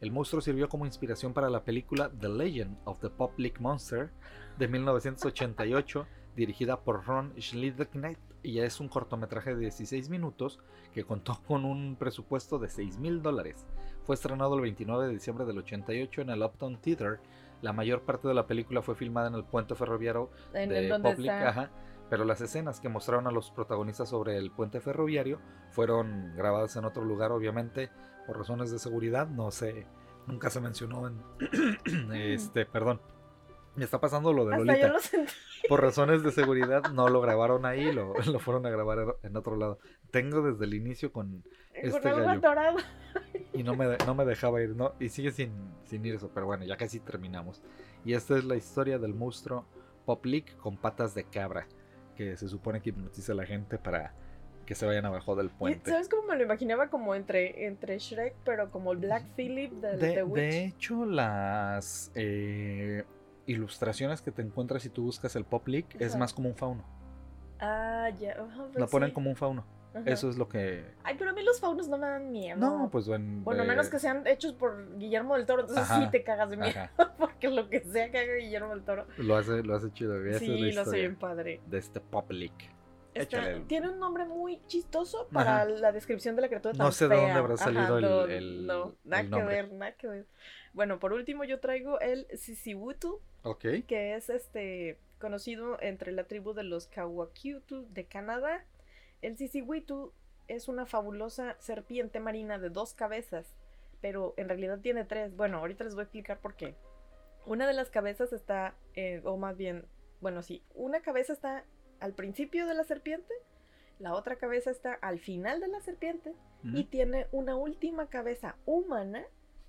[SPEAKER 3] El monstruo sirvió como inspiración para la película The Legend of the League Monster de 1988, dirigida por Ron Schliedeknecht, y es un cortometraje de 16 minutos que contó con un presupuesto de 6 mil dólares. Fue estrenado el 29 de diciembre del 88 en el Uptown Theater. La mayor parte de la película fue filmada en el puente ferroviario
[SPEAKER 1] en,
[SPEAKER 3] de Public, ajá, pero las escenas que mostraron a los protagonistas sobre el puente ferroviario fueron grabadas en otro lugar, obviamente, por razones de seguridad, no sé, nunca se mencionó en este, perdón. Me está pasando lo de
[SPEAKER 1] Hasta
[SPEAKER 3] Lolita.
[SPEAKER 1] yo lo sentí.
[SPEAKER 3] Por razones de seguridad no lo grabaron ahí, lo, lo fueron a grabar en otro lado. Tengo desde el inicio con Este
[SPEAKER 1] con algo
[SPEAKER 3] gallo.
[SPEAKER 1] atorado.
[SPEAKER 3] y no me, no me dejaba ir, ¿no? Y sigue sin, sin ir eso, pero bueno, ya casi terminamos. Y esta es la historia del monstruo Pop Leak con patas de cabra, que se supone que hipnotiza a la gente para que se vayan abajo del puente.
[SPEAKER 1] ¿Sabes cómo me lo imaginaba? Como entre, entre Shrek, pero como el Black Phillip del
[SPEAKER 3] De,
[SPEAKER 1] The Witch.
[SPEAKER 3] de hecho, las eh, ilustraciones que te encuentras si tú buscas el Pop Leak es más como un fauno.
[SPEAKER 1] Ah, ya. ajá, pues
[SPEAKER 3] Lo ponen
[SPEAKER 1] sí.
[SPEAKER 3] como un fauno.
[SPEAKER 1] Ajá.
[SPEAKER 3] Eso es lo que...
[SPEAKER 1] Ay, pero a mí los faunos no me dan miedo.
[SPEAKER 3] No, pues bueno.
[SPEAKER 1] Bueno,
[SPEAKER 3] eh,
[SPEAKER 1] menos que sean hechos por Guillermo del Toro, entonces
[SPEAKER 3] Ajá,
[SPEAKER 1] sí te cagas de miedo.
[SPEAKER 3] ajá,
[SPEAKER 1] Porque lo que sea que haga Guillermo del Toro.
[SPEAKER 3] lo hace, lo hace chido.
[SPEAKER 1] Sí, lo hace bien padre.
[SPEAKER 3] de este Pop Leak.
[SPEAKER 1] Está-
[SPEAKER 3] Échale el-
[SPEAKER 1] Tiene un nombre muy chistoso para
[SPEAKER 3] Ajá.
[SPEAKER 1] la descripción de la criatura
[SPEAKER 3] No
[SPEAKER 1] tan
[SPEAKER 3] sé de dónde habrá salido el-
[SPEAKER 1] no,
[SPEAKER 3] el-
[SPEAKER 1] no, nada
[SPEAKER 3] el
[SPEAKER 1] que ver, nada que ver. Bueno, por último yo traigo el Sisiwutu,
[SPEAKER 3] Ok.
[SPEAKER 1] que es este conocido entre la tribu de los Kawakiutu de Canadá. El Sisiwitu es una fabulosa serpiente marina de dos cabezas, pero en realidad tiene tres. Bueno, ahorita les voy a explicar por qué. Una de las cabezas está, eh, o más bien, bueno, sí, una cabeza está al principio de la serpiente, la otra cabeza está al final de la serpiente y tiene una última cabeza humana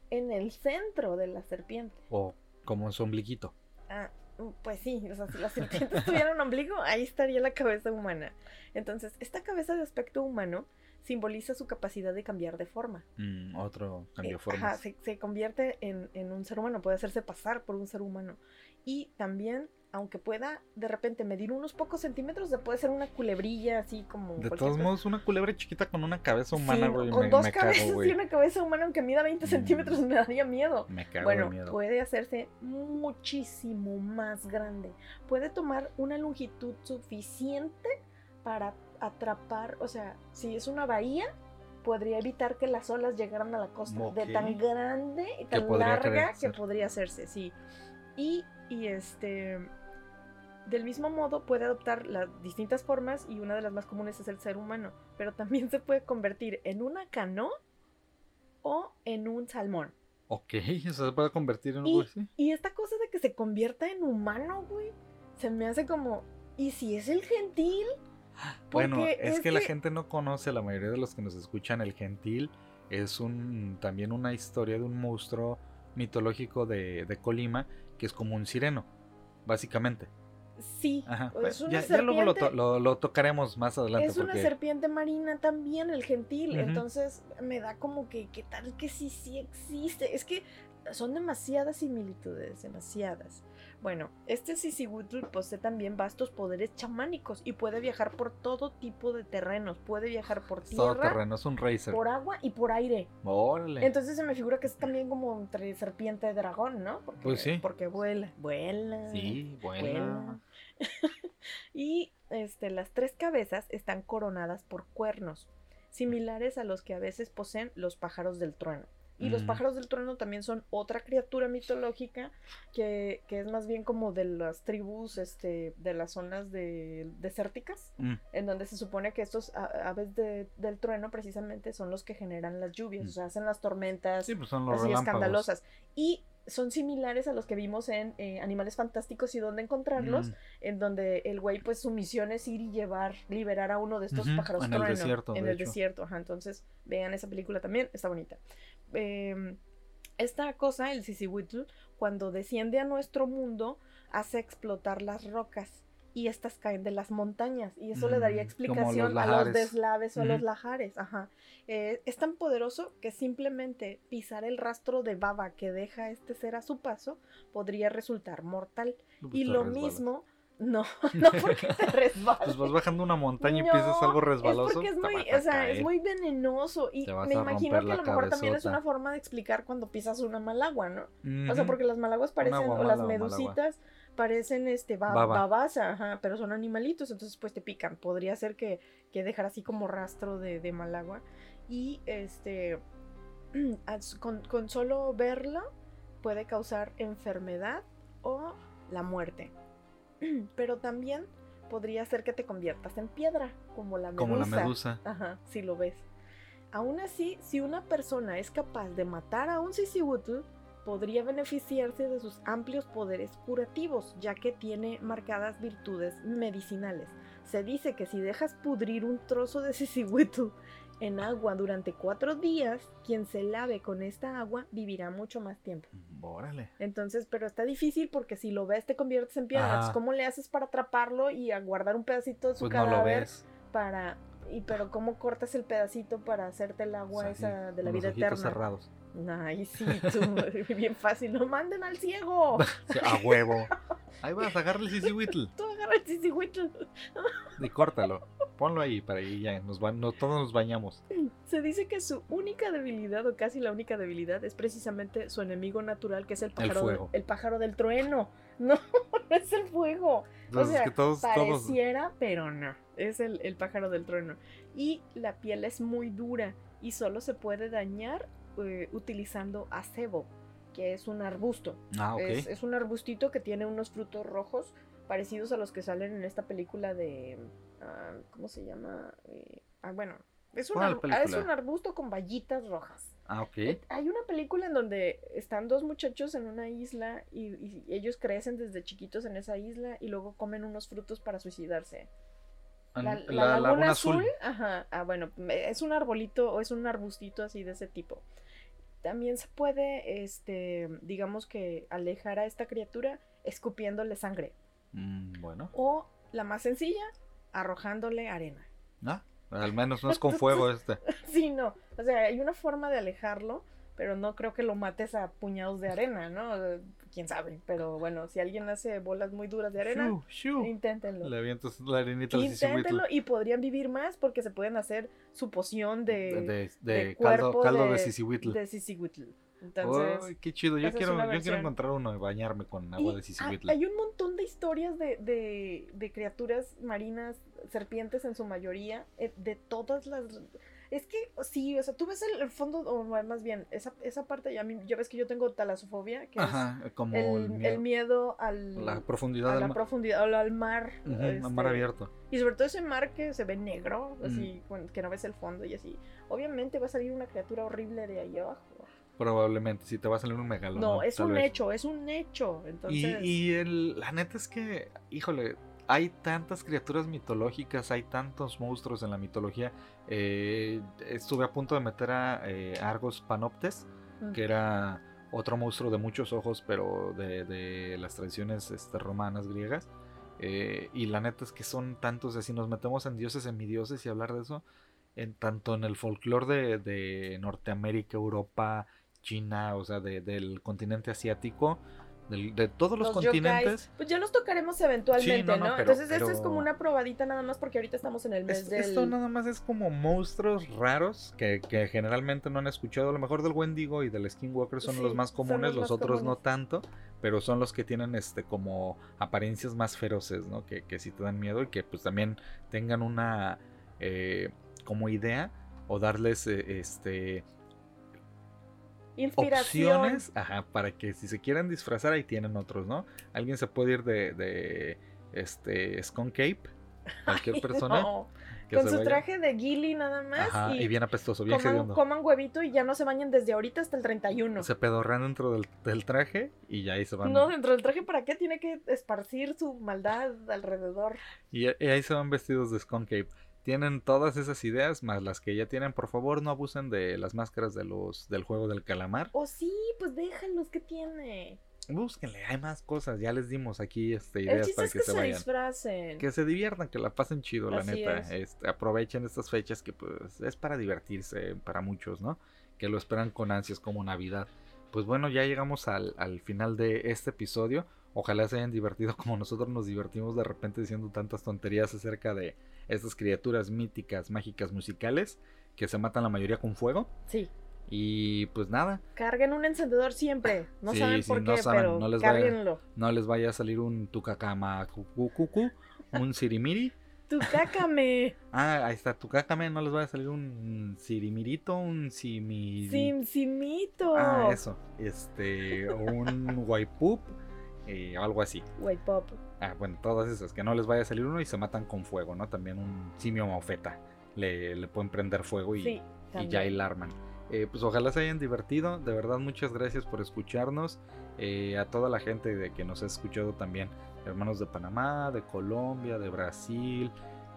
[SPEAKER 1] en el centro de la serpiente.
[SPEAKER 3] O como en su ombliguito.
[SPEAKER 1] Ah, mm, pues sí, o sea, si la serpiente tuviera un ombligo, ahí estaría la cabeza humana. Entonces, esta cabeza de aspecto humano simboliza su capacidad de cambiar de forma.
[SPEAKER 3] Mm, otro
[SPEAKER 1] Eh,
[SPEAKER 3] cambio de
[SPEAKER 1] ajá,
[SPEAKER 3] formas.
[SPEAKER 1] se, se convierte en, en un ser humano, puede hacerse pasar por un ser humano. Y también, aunque pueda de repente medir unos pocos centímetros, se puede ser una culebrilla así como...
[SPEAKER 3] De todos
[SPEAKER 1] cosa.
[SPEAKER 3] modos, una culebra chiquita con una cabeza humana,
[SPEAKER 1] Sí,
[SPEAKER 3] güey.
[SPEAKER 1] con
[SPEAKER 3] me,
[SPEAKER 1] dos
[SPEAKER 3] me
[SPEAKER 1] cabezas
[SPEAKER 3] cago,
[SPEAKER 1] y una cabeza humana, aunque mida 20
[SPEAKER 3] Mm.
[SPEAKER 1] centímetros, me daría miedo.
[SPEAKER 3] Me cago
[SPEAKER 1] Bueno,
[SPEAKER 3] de miedo.
[SPEAKER 1] puede hacerse muchísimo más grande. Puede tomar una longitud suficiente para atrapar, o sea, si es una bahía, podría evitar que las olas llegaran a la costa de tan grande y tan larga que podría hacerse, sí. Y, y este, del mismo modo puede adoptar las distintas formas y una de las más comunes es el ser humano, pero también se puede convertir en una canoa o en un salmón.
[SPEAKER 3] Ok, o sea, se puede convertir en
[SPEAKER 1] Y-
[SPEAKER 3] algo así.
[SPEAKER 1] Y esta cosa de que se convierta en humano, güey, se me hace como, ¿y si es el gentil?
[SPEAKER 3] Bueno, es, que, la gente no conoce, la mayoría de los que nos escuchan, el gentil es un también una historia de un monstruo mitológico de, de Colima que es como un sireno, básicamente.
[SPEAKER 1] Sí,
[SPEAKER 3] Ajá,
[SPEAKER 1] es
[SPEAKER 3] pues,
[SPEAKER 1] una
[SPEAKER 3] ya, ya luego lo, to-
[SPEAKER 1] serpiente-
[SPEAKER 3] lo- lo tocaremos más adelante.
[SPEAKER 1] es una serpiente marina también, el gentil. Entonces me da como que, ¿qué tal que sí, sí existe? Es que son demasiadas similitudes, demasiadas. Bueno, este Sisiwutl posee también vastos poderes chamánicos y puede viajar por todo tipo de terrenos. Puede viajar por
[SPEAKER 3] Todo
[SPEAKER 1] tierra,
[SPEAKER 3] terreno, es un racer.
[SPEAKER 1] por agua y por aire.
[SPEAKER 3] Órale.
[SPEAKER 1] Entonces se me figura que es también como entre serpiente y dragón, ¿no? Porque,
[SPEAKER 3] Pues sí.
[SPEAKER 1] Porque vuela. Vuela.
[SPEAKER 3] sí, bueno.
[SPEAKER 1] vuela. y este, las tres cabezas están coronadas por cuernos, similares a los que a veces poseen los pájaros del trueno. Y los
[SPEAKER 3] Mm.
[SPEAKER 1] pájaros del trueno también son otra criatura mitológica que, que es más bien como de las tribus este, de las zonas de, desérticas,
[SPEAKER 3] Mm,
[SPEAKER 1] en donde se supone que estos a- aves de- del trueno precisamente son los que generan las lluvias,
[SPEAKER 3] Mm.
[SPEAKER 1] o sea, hacen las tormentas
[SPEAKER 3] Sí, pues son los
[SPEAKER 1] así escandalosas. Y son similares a los que vimos en eh, Animales Fantásticos y dónde encontrarlos,
[SPEAKER 3] Mm,
[SPEAKER 1] en donde el güey, pues su misión es ir y llevar, liberar a uno de estos pájaros
[SPEAKER 3] en el desierto,
[SPEAKER 1] En
[SPEAKER 3] de
[SPEAKER 1] el
[SPEAKER 3] hecho.
[SPEAKER 1] desierto, ajá. Entonces, vean esa película también, está bonita. Eh, esta cosa, el Sisihuitl, cuando desciende a nuestro mundo, hace explotar las rocas. Y estas caen de las montañas. Y eso le daría
[SPEAKER 3] Mm, los
[SPEAKER 1] explicación a los deslaves o a los lajares. Ajá. Eh, es tan poderoso que simplemente pisar el rastro de baba que deja este ser a su paso podría resultar mortal.
[SPEAKER 3] pues
[SPEAKER 1] Y lo mismo, no, no porque te resbalas.
[SPEAKER 3] Pues vas bajando una montaña y
[SPEAKER 1] No,
[SPEAKER 3] pisas algo resbaloso.
[SPEAKER 1] Es porque es
[SPEAKER 3] te
[SPEAKER 1] muy, o sea, es muy venenoso. Y me imagino que a lo mejor también es una forma de explicar cuando pisas una mal agua, ¿no? O sea, porque las malaguas parecen, o las medusitas parecen este ba-
[SPEAKER 3] Baba.
[SPEAKER 1] babasa, ajá, pero son animalitos, entonces pues te pican. Podría ser que, que dejar así como rastro de, de mal agua. Y este con, con solo verlo puede causar enfermedad o la muerte. Pero también podría ser que te conviertas en piedra, como la medusa.
[SPEAKER 3] Como la medusa.
[SPEAKER 1] Ajá, si lo ves. Aún así, si una persona es capaz de matar a un Sisiwutl, podría beneficiarse de sus amplios poderes curativos, ya que tiene marcadas virtudes medicinales. Se dice que si dejas pudrir un trozo de Sisiwutl en agua durante cuatro días, quien se lave con esta agua vivirá mucho más tiempo.
[SPEAKER 3] Órale.
[SPEAKER 1] Entonces, pero está difícil porque si lo ves te conviertes en piedra. Entonces, ¿Cómo le haces para atraparlo y guardar un pedacito de su
[SPEAKER 3] Pues no lo ves.
[SPEAKER 1] para y pero cómo cortas el pedacito para hacerte el agua
[SPEAKER 3] O sea,
[SPEAKER 1] esa de la vida eterna?
[SPEAKER 3] cerrados.
[SPEAKER 1] Ay, sí, tú, bien fácil. No manden al ciego.
[SPEAKER 3] A huevo. Ahí vas, agarra el sisihuitl
[SPEAKER 1] Tú agarra el sisihuitl.
[SPEAKER 3] y córtalo. Ponlo ahí para ahí ya. Nos no, todos nos bañamos.
[SPEAKER 1] Se dice que su única debilidad, o casi la única debilidad, es precisamente su enemigo natural, que es el pájaro,
[SPEAKER 3] fuego.
[SPEAKER 1] el pájaro del trueno. No, no es el fuego.
[SPEAKER 3] Entonces,
[SPEAKER 1] sea,
[SPEAKER 3] que todos, todos.
[SPEAKER 1] Pareciera, pero no. Es el, el pájaro del trueno. Y la piel es muy dura y solo se puede dañar eh, utilizando acebo, que es un arbusto.
[SPEAKER 3] Ah, ok.
[SPEAKER 1] Es, es un arbustito que tiene unos frutos rojos parecidos a los que salen en esta película de... ah, ¿Cómo se llama? Eh, ah, bueno, es un,
[SPEAKER 3] ¿Cuál
[SPEAKER 1] ar- ah, es un arbusto con vallitas rojas.
[SPEAKER 3] Ah, ok.
[SPEAKER 1] Eh, Hay una película en donde están dos muchachos en una isla y, y ellos crecen desde chiquitos en esa isla y luego comen unos frutos para suicidarse. La, laguna, azul, ajá, ah, bueno, es un arbolito o es un arbustito así de ese tipo. También se puede, este, digamos que alejar a esta criatura escupiéndole sangre
[SPEAKER 3] Mm, bueno.
[SPEAKER 1] o la más sencilla, arrojándole arena.
[SPEAKER 3] Ah, al menos no es con fuego este.
[SPEAKER 1] Sí, no. O sea, hay una forma de alejarlo, pero no creo que lo mates a puñados de arena, ¿no? Quién sabe. Pero bueno, si alguien hace bolas muy duras de arena,
[SPEAKER 3] Shoo, shoo.
[SPEAKER 1] inténtenlo.
[SPEAKER 3] Le avientas la arenita.
[SPEAKER 1] Inténtenlo y podrían vivir más porque se pueden hacer su poción de,
[SPEAKER 3] De, de,
[SPEAKER 1] de
[SPEAKER 3] de caldo, de,
[SPEAKER 1] de,
[SPEAKER 3] sisihuitl.
[SPEAKER 1] de sisihuitl. Entonces,
[SPEAKER 3] Ay, qué chido. Yo quiero, yo quiero encontrar uno y bañarme con
[SPEAKER 1] y
[SPEAKER 3] agua de
[SPEAKER 1] hay,
[SPEAKER 3] sisihuitl.
[SPEAKER 1] hay un montón de historias de, de, de criaturas marinas, serpientes en su mayoría, eh, de todas las... Es que sí, o sea, tú ves el, el fondo, o más bien, esa, esa parte, ya, ya ves que yo tengo talasofobia, que
[SPEAKER 3] Ajá, como
[SPEAKER 1] es
[SPEAKER 3] el,
[SPEAKER 1] el,
[SPEAKER 3] miedo,
[SPEAKER 1] el miedo al,
[SPEAKER 3] la profundidad
[SPEAKER 1] a la
[SPEAKER 3] mar.
[SPEAKER 1] profundidad, al mar.
[SPEAKER 3] Mar
[SPEAKER 1] este,
[SPEAKER 3] abierto.
[SPEAKER 1] Y sobre todo ese mar que se ve negro,
[SPEAKER 3] Mm.
[SPEAKER 1] así, con- que no ves el fondo y así. Obviamente va a salir una criatura horrible de ahí abajo.
[SPEAKER 3] Probablemente, si te va a salir un megalodón.
[SPEAKER 1] No, es un
[SPEAKER 3] vez.
[SPEAKER 1] hecho, es un hecho.
[SPEAKER 3] Y,
[SPEAKER 1] Entonces,
[SPEAKER 3] y el, la neta es que, híjole, hay tantas criaturas mitológicas, hay tantos monstruos en la mitología. Eh, estuve a punto de meter a eh, Argos Panoptes,
[SPEAKER 1] Mm.
[SPEAKER 3] que era otro monstruo de muchos ojos, pero de, de las tradiciones este, romanas, griegas. Eh, y la neta es que son tantos, de si nos metemos en dioses semidioses y hablar de eso, en, tanto en el folclore de, de Norteamérica, Europa, China, o sea, de- del continente asiático, de todos los,
[SPEAKER 1] los
[SPEAKER 3] continentes.
[SPEAKER 1] yokais, pues ya los tocaremos eventualmente,
[SPEAKER 3] Sí, no,
[SPEAKER 1] ¿no?
[SPEAKER 3] no, pero-
[SPEAKER 1] Entonces, esto es como una probadita nada más porque ahorita estamos en el mes
[SPEAKER 3] Es-
[SPEAKER 1] del...
[SPEAKER 3] Esto nada más es como monstruos raros que, que generalmente no han escuchado. A lo mejor del Wendigo y del Skinwalker son
[SPEAKER 1] Sí,
[SPEAKER 3] los más comunes,
[SPEAKER 1] los
[SPEAKER 3] los,
[SPEAKER 1] más
[SPEAKER 3] otros no tanto, pero son los que tienen este como apariencias más feroces, ¿no? Que, que sí te dan miedo y que pues también tengan una eh, como idea o darles eh, este. Opciones, ajá, para que si se quieren disfrazar ahí tienen otros, ¿no? Alguien se puede ir de, de este Skunk Cape, cualquier
[SPEAKER 1] Ay,
[SPEAKER 3] persona
[SPEAKER 1] no. Con su
[SPEAKER 3] vaya.
[SPEAKER 1] traje de Gilly nada más.
[SPEAKER 3] Ajá, y,
[SPEAKER 1] y
[SPEAKER 3] bien apestoso, bien
[SPEAKER 1] coman, coman huevito y ya no se bañen desde ahorita hasta el 31.
[SPEAKER 3] Se pedorrean dentro del, del traje y ya ahí se van.
[SPEAKER 1] No, dentro del traje, ¿para qué? Tiene que esparcir su maldad alrededor.
[SPEAKER 3] Y, y ahí se van vestidos de Skunk Cape. Tienen todas esas ideas, más las que ya tienen. Por favor, no abusen de las máscaras de los del juego del calamar.
[SPEAKER 1] O sí, pues déjenlos que tiene.
[SPEAKER 3] Búsquenle, hay más cosas. Ya les dimos aquí este,
[SPEAKER 1] El
[SPEAKER 3] ideas
[SPEAKER 1] chiste
[SPEAKER 3] para
[SPEAKER 1] es
[SPEAKER 3] que,
[SPEAKER 1] que
[SPEAKER 3] se vayan.
[SPEAKER 1] disfracen.
[SPEAKER 3] Que se diviertan, que la pasen chido, la neta.
[SPEAKER 1] es.
[SPEAKER 3] Este, aprovechen estas fechas que pues es para divertirse para muchos, ¿no? Que lo esperan con ansias como Navidad. Pues bueno, ya llegamos al, al final de este episodio. Ojalá se hayan divertido como nosotros nos divertimos de repente diciendo tantas tonterías acerca de estas criaturas míticas, mágicas, musicales, que se matan la mayoría con fuego.
[SPEAKER 1] Sí.
[SPEAKER 3] Y pues nada,
[SPEAKER 1] Carguen un encendedor siempre. No
[SPEAKER 3] Sí,
[SPEAKER 1] saben
[SPEAKER 3] sí,
[SPEAKER 1] por
[SPEAKER 3] no
[SPEAKER 1] qué,
[SPEAKER 3] saben,
[SPEAKER 1] pero
[SPEAKER 3] no les vaya-
[SPEAKER 1] cárguenlo.
[SPEAKER 3] no les vaya a salir un tucacama cucu, un sirimiri.
[SPEAKER 1] Tu cácame.
[SPEAKER 3] Ah, ahí está, tucacame, no les vaya a salir un sirimirito, un simi...
[SPEAKER 1] Simsimito.
[SPEAKER 3] Ah, eso, este, un waipup, eh, algo así.
[SPEAKER 1] Pop.
[SPEAKER 3] Ah, bueno, todas esas, que no les vaya a salir uno y se matan con fuego, ¿no? También un simio maofeta, le, le pueden prender fuego y,
[SPEAKER 1] Sí.
[SPEAKER 3] y ya el arman. Eh, pues ojalá se hayan divertido. De verdad, muchas gracias por escucharnos. Eh, a toda la gente de que nos ha escuchado también. Hermanos de Panamá, de Colombia, de Brasil,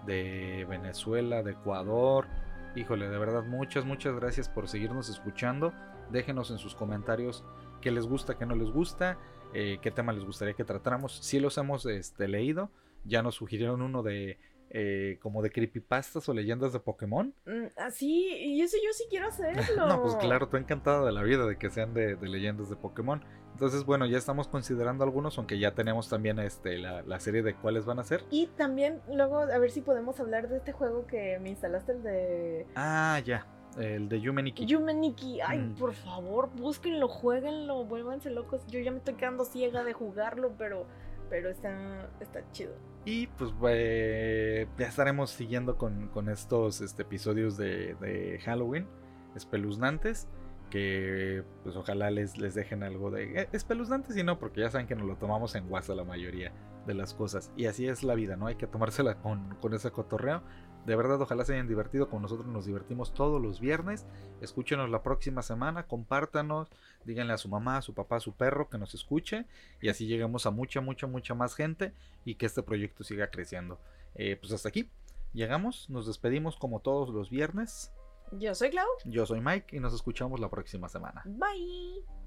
[SPEAKER 3] de Venezuela, de Ecuador. Híjole, de verdad, muchas, muchas gracias por seguirnos escuchando. Déjenos en sus comentarios qué les gusta, qué no les gusta, eh, qué tema les gustaría que tratáramos. Si los hemos este, leído, ya nos sugirieron uno de eh, como de creepypastas o leyendas de Pokémon.
[SPEAKER 1] Mm, Así, y eso yo sí quiero hacerlo.
[SPEAKER 3] No, pues claro, tú encantada de la vida de que sean de, de leyendas de Pokémon. Entonces, bueno, ya estamos considerando algunos, aunque ya tenemos también este, la, la serie de cuáles van a ser.
[SPEAKER 1] Y también luego a ver si podemos hablar de este juego que me instalaste, el de
[SPEAKER 3] Ah, ya, el de Yumeniki.
[SPEAKER 1] Yumeniki. Ay,
[SPEAKER 3] Mm.
[SPEAKER 1] por favor, búsquenlo, jueguenlo, vuélvanse locos. Yo ya me estoy quedando ciega de jugarlo, pero, pero está, está chido.
[SPEAKER 3] Y pues eh, ya estaremos siguiendo con, con estos este, episodios de, de Halloween espeluznantes. Que pues ojalá les, les dejen algo de eh, espeluznantes y no, porque ya saben que nos lo tomamos en guasa la mayoría de las cosas. Y así es la vida, ¿no? Hay que tomársela con, con ese cotorreo. De verdad, ojalá se hayan divertido como nosotros nos divertimos todos los viernes. Escúchenos la próxima semana, compártanos, díganle a su mamá, a su papá, a su perro que nos escuche y así lleguemos a mucha, mucha, mucha más gente y que este proyecto siga creciendo. Eh, pues hasta aquí, llegamos, nos despedimos como todos los viernes.
[SPEAKER 1] Yo soy Clau.
[SPEAKER 3] Yo soy Mike y nos escuchamos la próxima semana.
[SPEAKER 1] Bye.